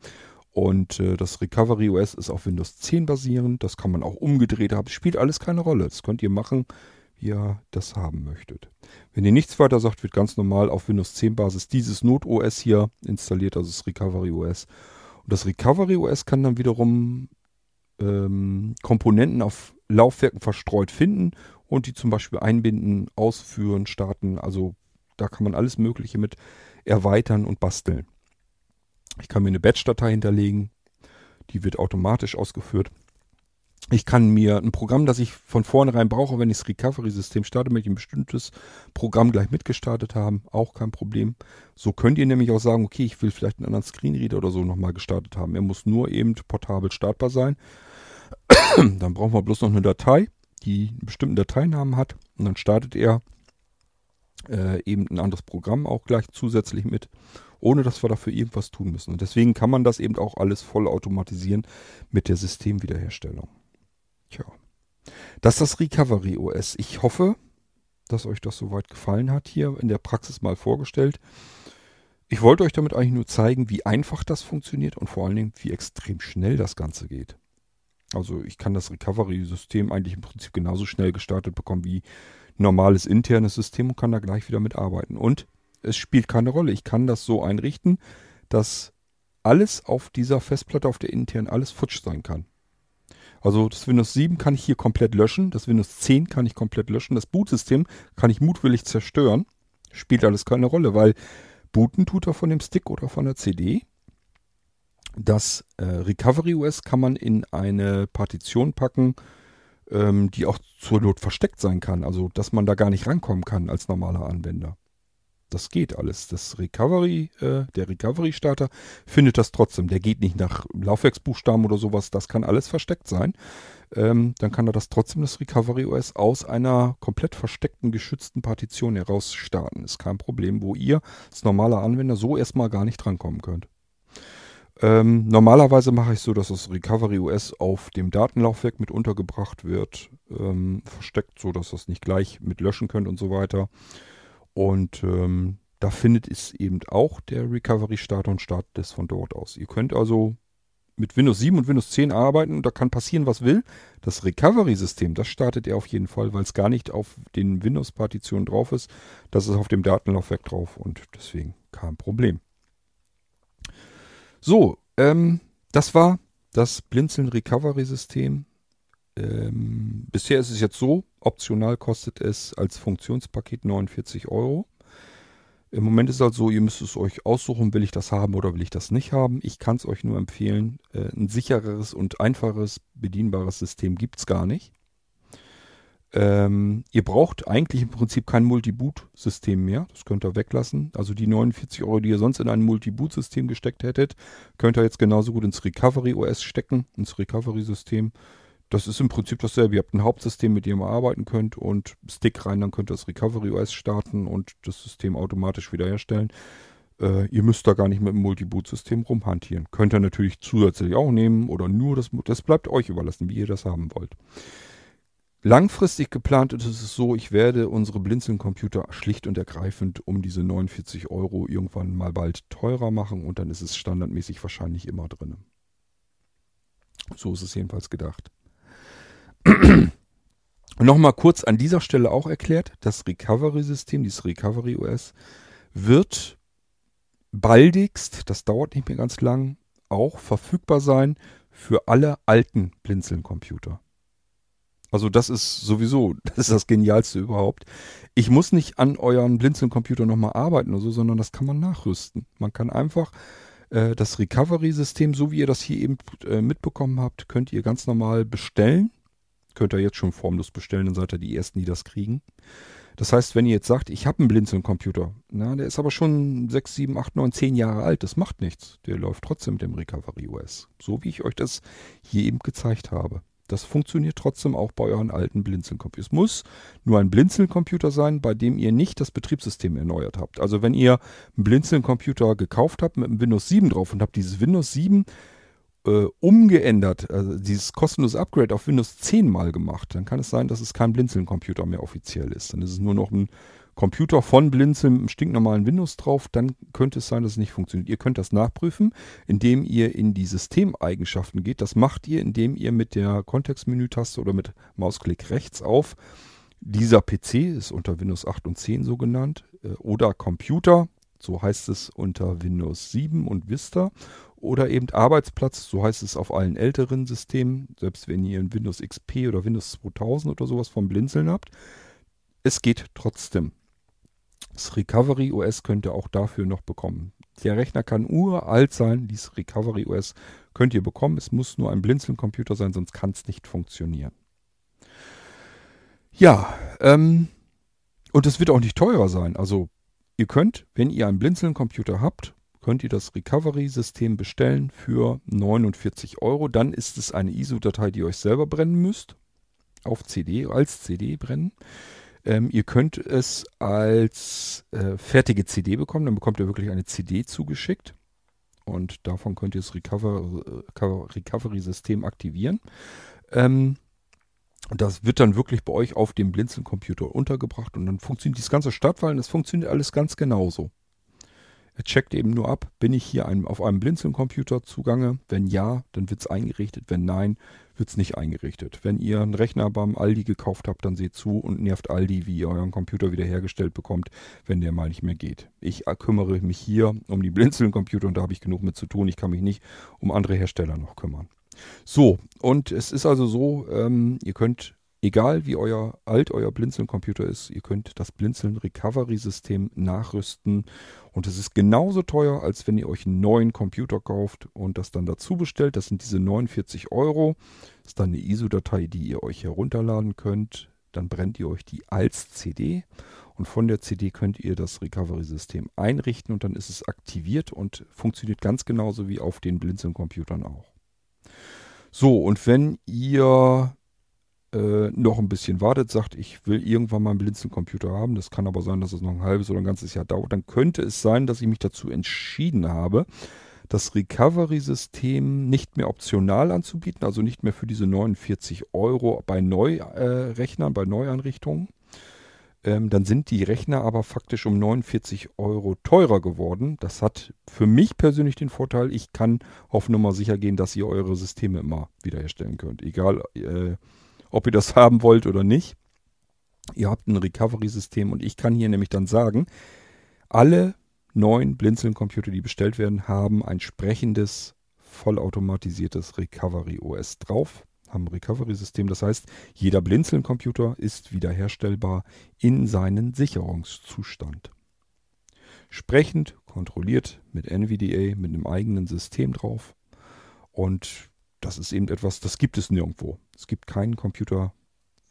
Und äh, das Recovery OS ist auf Windows 10 basierend. Das kann man auch umgedreht haben. Spielt alles keine Rolle. Das könnt ihr machen, wie ihr das haben möchtet. Wenn ihr nichts weiter sagt, wird ganz normal auf Windows 10 Basis dieses Not-OS hier installiert, also das Recovery OS. Und das Recovery OS kann dann wiederum ähm, Komponenten auf Laufwerken verstreut finden und die zum Beispiel einbinden, ausführen, starten. Also da kann man alles Mögliche mit erweitern und basteln. Ich kann mir eine Batch-Datei hinterlegen. Die wird automatisch ausgeführt. Ich kann mir ein Programm, das ich von vornherein brauche, wenn ich das Recovery-System starte, möchte ich ein bestimmtes Programm gleich mitgestartet haben, auch kein Problem. So könnt ihr nämlich auch sagen, okay, ich will vielleicht einen anderen Screenreader oder so nochmal gestartet haben. Er muss nur eben portabel startbar sein. dann brauchen wir bloß noch eine Datei, die einen bestimmten Dateinamen hat und dann startet er äh, eben ein anderes Programm auch gleich zusätzlich mit, ohne dass wir dafür irgendwas tun müssen. Und deswegen kann man das eben auch alles voll automatisieren mit der Systemwiederherstellung. Tja. Das ist das Recovery OS. Ich hoffe, dass euch das soweit gefallen hat, hier in der Praxis mal vorgestellt. Ich wollte euch damit eigentlich nur zeigen, wie einfach das funktioniert und vor allen Dingen, wie extrem schnell das Ganze geht. Also ich kann das Recovery-System eigentlich im Prinzip genauso schnell gestartet bekommen wie ein normales internes System und kann da gleich wieder mitarbeiten. Und es spielt keine Rolle. Ich kann das so einrichten, dass alles auf dieser Festplatte, auf der internen, alles futsch sein kann. Also das Windows 7 kann ich hier komplett löschen, das Windows 10 kann ich komplett löschen, das Bootsystem kann ich mutwillig zerstören. Spielt alles keine Rolle, weil booten tut er von dem Stick oder von der CD. Das äh, Recovery OS kann man in eine Partition packen, ähm, die auch zur Not versteckt sein kann. Also dass man da gar nicht rankommen kann als normaler Anwender. Das geht alles. Das Recovery, äh, der Recovery-Starter findet das trotzdem. Der geht nicht nach Laufwerksbuchstaben oder sowas. Das kann alles versteckt sein. Ähm, dann kann er das trotzdem, das Recovery OS, aus einer komplett versteckten, geschützten Partition heraus starten. Ist kein Problem, wo ihr als normaler Anwender so erstmal gar nicht drankommen könnt. Ähm, normalerweise mache ich so, dass das Recovery OS auf dem Datenlaufwerk mit untergebracht wird, ähm, versteckt, so dass das nicht gleich mit löschen könnt und so weiter. Und ähm, da findet es eben auch der Recovery-Starter und startet es von dort aus. Ihr könnt also mit Windows 7 und Windows 10 arbeiten und da kann passieren, was will. Das Recovery-System, das startet er auf jeden Fall, weil es gar nicht auf den Windows-Partitionen drauf ist. Das ist auf dem Datenlaufwerk drauf und deswegen kein Problem. So, ähm, das war das Blinzeln Recovery System. Ähm, bisher ist es jetzt so, optional kostet es als Funktionspaket 49 Euro. Im Moment ist es halt so, ihr müsst es euch aussuchen, will ich das haben oder will ich das nicht haben. Ich kann es euch nur empfehlen. Äh, ein sichereres und einfaches bedienbares System gibt es gar nicht. Ähm, ihr braucht eigentlich im Prinzip kein Multi-Boot-System mehr. Das könnt ihr weglassen. Also die 49 Euro, die ihr sonst in ein Multi-Boot-System gesteckt hättet, könnt ihr jetzt genauso gut ins Recovery OS stecken, ins Recovery-System. Das ist im Prinzip dasselbe. Ihr habt ein Hauptsystem, mit dem ihr arbeiten könnt und Stick rein, dann könnt ihr das Recovery OS starten und das System automatisch wiederherstellen. Äh, ihr müsst da gar nicht mit dem Multi-Boot-System rumhantieren. Könnt ihr natürlich zusätzlich auch nehmen oder nur das, das bleibt euch überlassen, wie ihr das haben wollt. Langfristig geplant ist es so, ich werde unsere Blinzeln-Computer schlicht und ergreifend um diese 49 Euro irgendwann mal bald teurer machen und dann ist es standardmäßig wahrscheinlich immer drin. So ist es jedenfalls gedacht. Nochmal kurz an dieser Stelle auch erklärt, das Recovery-System, dieses Recovery OS, wird baldigst, das dauert nicht mehr ganz lang, auch verfügbar sein für alle alten Blinzeln-Computer. Also das ist sowieso, das ist das Genialste überhaupt. Ich muss nicht an euren Blinzeln-Computer nochmal arbeiten oder so, sondern das kann man nachrüsten. Man kann einfach äh, das Recovery-System, so wie ihr das hier eben äh, mitbekommen habt, könnt ihr ganz normal bestellen. Könnt ihr jetzt schon formlos bestellen, dann seid ihr die Ersten, die das kriegen. Das heißt, wenn ihr jetzt sagt, ich habe einen Blinzeln-Computer, na, der ist aber schon 6, 7, 8, 9, 10 Jahre alt, das macht nichts. Der läuft trotzdem mit dem Recovery OS. So wie ich euch das hier eben gezeigt habe. Das funktioniert trotzdem auch bei euren alten Blinzeln-Computern. Es muss nur ein Blinzeln-Computer sein, bei dem ihr nicht das Betriebssystem erneuert habt. Also wenn ihr einen Blinzeln-Computer gekauft habt mit einem Windows 7 drauf und habt dieses Windows 7 äh, umgeändert, also dieses kostenlose Upgrade auf Windows 10 mal gemacht, dann kann es sein, dass es kein Blinzeln-Computer mehr offiziell ist. Dann ist es nur noch ein Computer von Blinzeln mit einem stinknormalen Windows drauf, dann könnte es sein, dass es nicht funktioniert. Ihr könnt das nachprüfen, indem ihr in die Systemeigenschaften geht. Das macht ihr, indem ihr mit der Kontextmenü-Taste oder mit Mausklick rechts auf dieser PC ist unter Windows 8 und 10 so genannt äh, oder Computer, so heißt es unter Windows 7 und Vista oder eben Arbeitsplatz, so heißt es auf allen älteren Systemen, selbst wenn ihr ein Windows XP oder Windows 2000 oder sowas vom Blinzeln habt. Es geht trotzdem. Das Recovery OS könnt ihr auch dafür noch bekommen. Der Rechner kann uralt sein, dieses Recovery OS Könnt ihr bekommen, es muss nur ein Blinzeln-Computer sein, sonst kann es nicht funktionieren. Ja, ähm, und es wird auch nicht teurer sein. Also ihr könnt, wenn ihr einen Blinzeln-Computer habt, könnt ihr das Recovery-System bestellen für 49 Euro. Dann ist es eine ISO-Datei, die ihr euch selber brennen müsst. Auf CD, als CD brennen. Ähm, ihr könnt es als äh, fertige CD bekommen. Dann bekommt ihr wirklich eine CD zugeschickt. Und davon könnt ihr das Recover, äh, Recovery-System aktivieren. Ähm, das wird dann wirklich bei euch auf dem Blinzeln-Computer untergebracht und dann funktioniert dieses ganze Stadtwahlen, das funktioniert alles ganz genauso. Er checkt eben nur ab, bin ich hier einem, auf einem Blinzeln-Computer zugange? Wenn ja, dann wird es eingerichtet. Wenn nein, wird es nicht eingerichtet. Wenn ihr einen Rechner beim Aldi gekauft habt, dann seht zu und nervt Aldi, wie ihr euren Computer wiederhergestellt bekommt, wenn der mal nicht mehr geht. Ich kümmere mich hier um die Blinzeln-Computer und da habe ich genug mit zu tun. Ich kann mich nicht um andere Hersteller noch kümmern. So, und es ist also so, ähm, ihr könnt Egal wie euer alt euer Blinzeln-Computer ist, ihr könnt das Blinzeln Recovery-System nachrüsten und es ist genauso teuer, als wenn ihr euch einen neuen Computer kauft und das dann dazu bestellt. Das sind diese 49 Euro. Das ist dann eine ISO-Datei, die ihr euch herunterladen könnt. Dann brennt ihr euch die als CD und von der CD könnt ihr das Recovery-System einrichten und dann ist es aktiviert und funktioniert ganz genauso wie auf den Blinzeln-Computern auch. So, und wenn ihr äh, noch ein bisschen wartet, sagt, ich will irgendwann mal einen Blinzeln-Computer haben, das kann aber sein, dass es noch ein halbes oder ein ganzes Jahr dauert, dann könnte es sein, dass ich mich dazu entschieden habe, das Recovery-System nicht mehr optional anzubieten, also nicht mehr für diese 49 Euro bei Neurechnern, äh, bei Neueinrichtungen. Ähm, dann sind die Rechner aber faktisch um 49 Euro teurer geworden. Das hat für mich persönlich den Vorteil, ich kann auf Nummer sicher gehen, dass ihr eure Systeme immer wiederherstellen könnt. Egal, äh, ob ihr das haben wollt oder nicht. Ihr habt ein Recovery-System und ich kann hier nämlich dann sagen, alle neuen Blinzeln-Computer, die bestellt werden, haben ein sprechendes, vollautomatisiertes Recovery-OS drauf, ein Recovery-System. Das heißt, jeder Blinzeln-Computer ist wiederherstellbar in seinen Sicherungszustand. Sprechend, kontrolliert mit NVDA, mit einem eigenen System drauf. Und das ist eben etwas, das gibt es nirgendwo. Es gibt keinen Computer,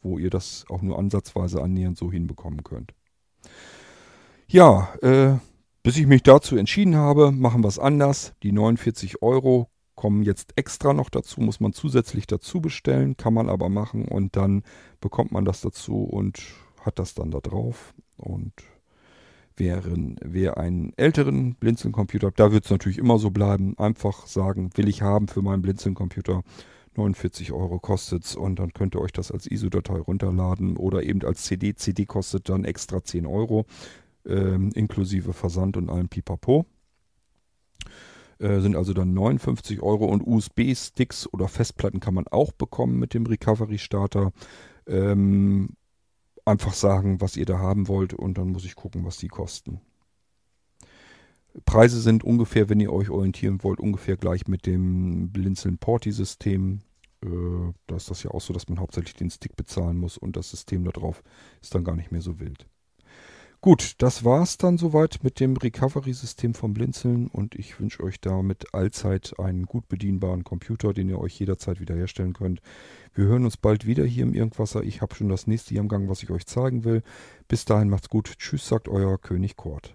wo ihr das auch nur ansatzweise annähernd so hinbekommen könnt. Ja, äh, bis ich mich dazu entschieden habe, machen wir es anders. Die 49 Euro kommen jetzt extra noch dazu, muss man zusätzlich dazu bestellen, kann man aber machen und dann bekommt man das dazu und hat das dann da drauf. Und wären, wer einen älteren Blinzeln-Computer hat, da wird es natürlich immer so bleiben. Einfach sagen, will ich haben für meinen Blinzeln-Computer. 49 Euro kostet es und dann könnt ihr euch das als ISO-Datei runterladen oder eben als CD. CD kostet dann extra 10 Euro, ähm, inklusive Versand und allem Pipapo. Äh, sind also dann 59 Euro und USB-Sticks oder Festplatten kann man auch bekommen mit dem Recovery-Starter. Ähm, einfach sagen, was ihr da haben wollt und dann muss ich gucken, was die kosten. Preise sind ungefähr, wenn ihr euch orientieren wollt, ungefähr gleich mit dem Blinzeln Porti System. Äh, da ist das ja auch so, dass man hauptsächlich den Stick bezahlen muss und das System da drauf ist dann gar nicht mehr so wild. Gut, das war's dann soweit mit dem Recovery-System vom Blinzeln und ich wünsche euch damit allzeit einen gut bedienbaren Computer, den ihr euch jederzeit wiederherstellen könnt. Wir hören uns bald wieder hier im Irgendwasser. Ich habe schon das nächste hier im Gang, was ich euch zeigen will. Bis dahin macht's gut. Tschüss, sagt euer König Kort.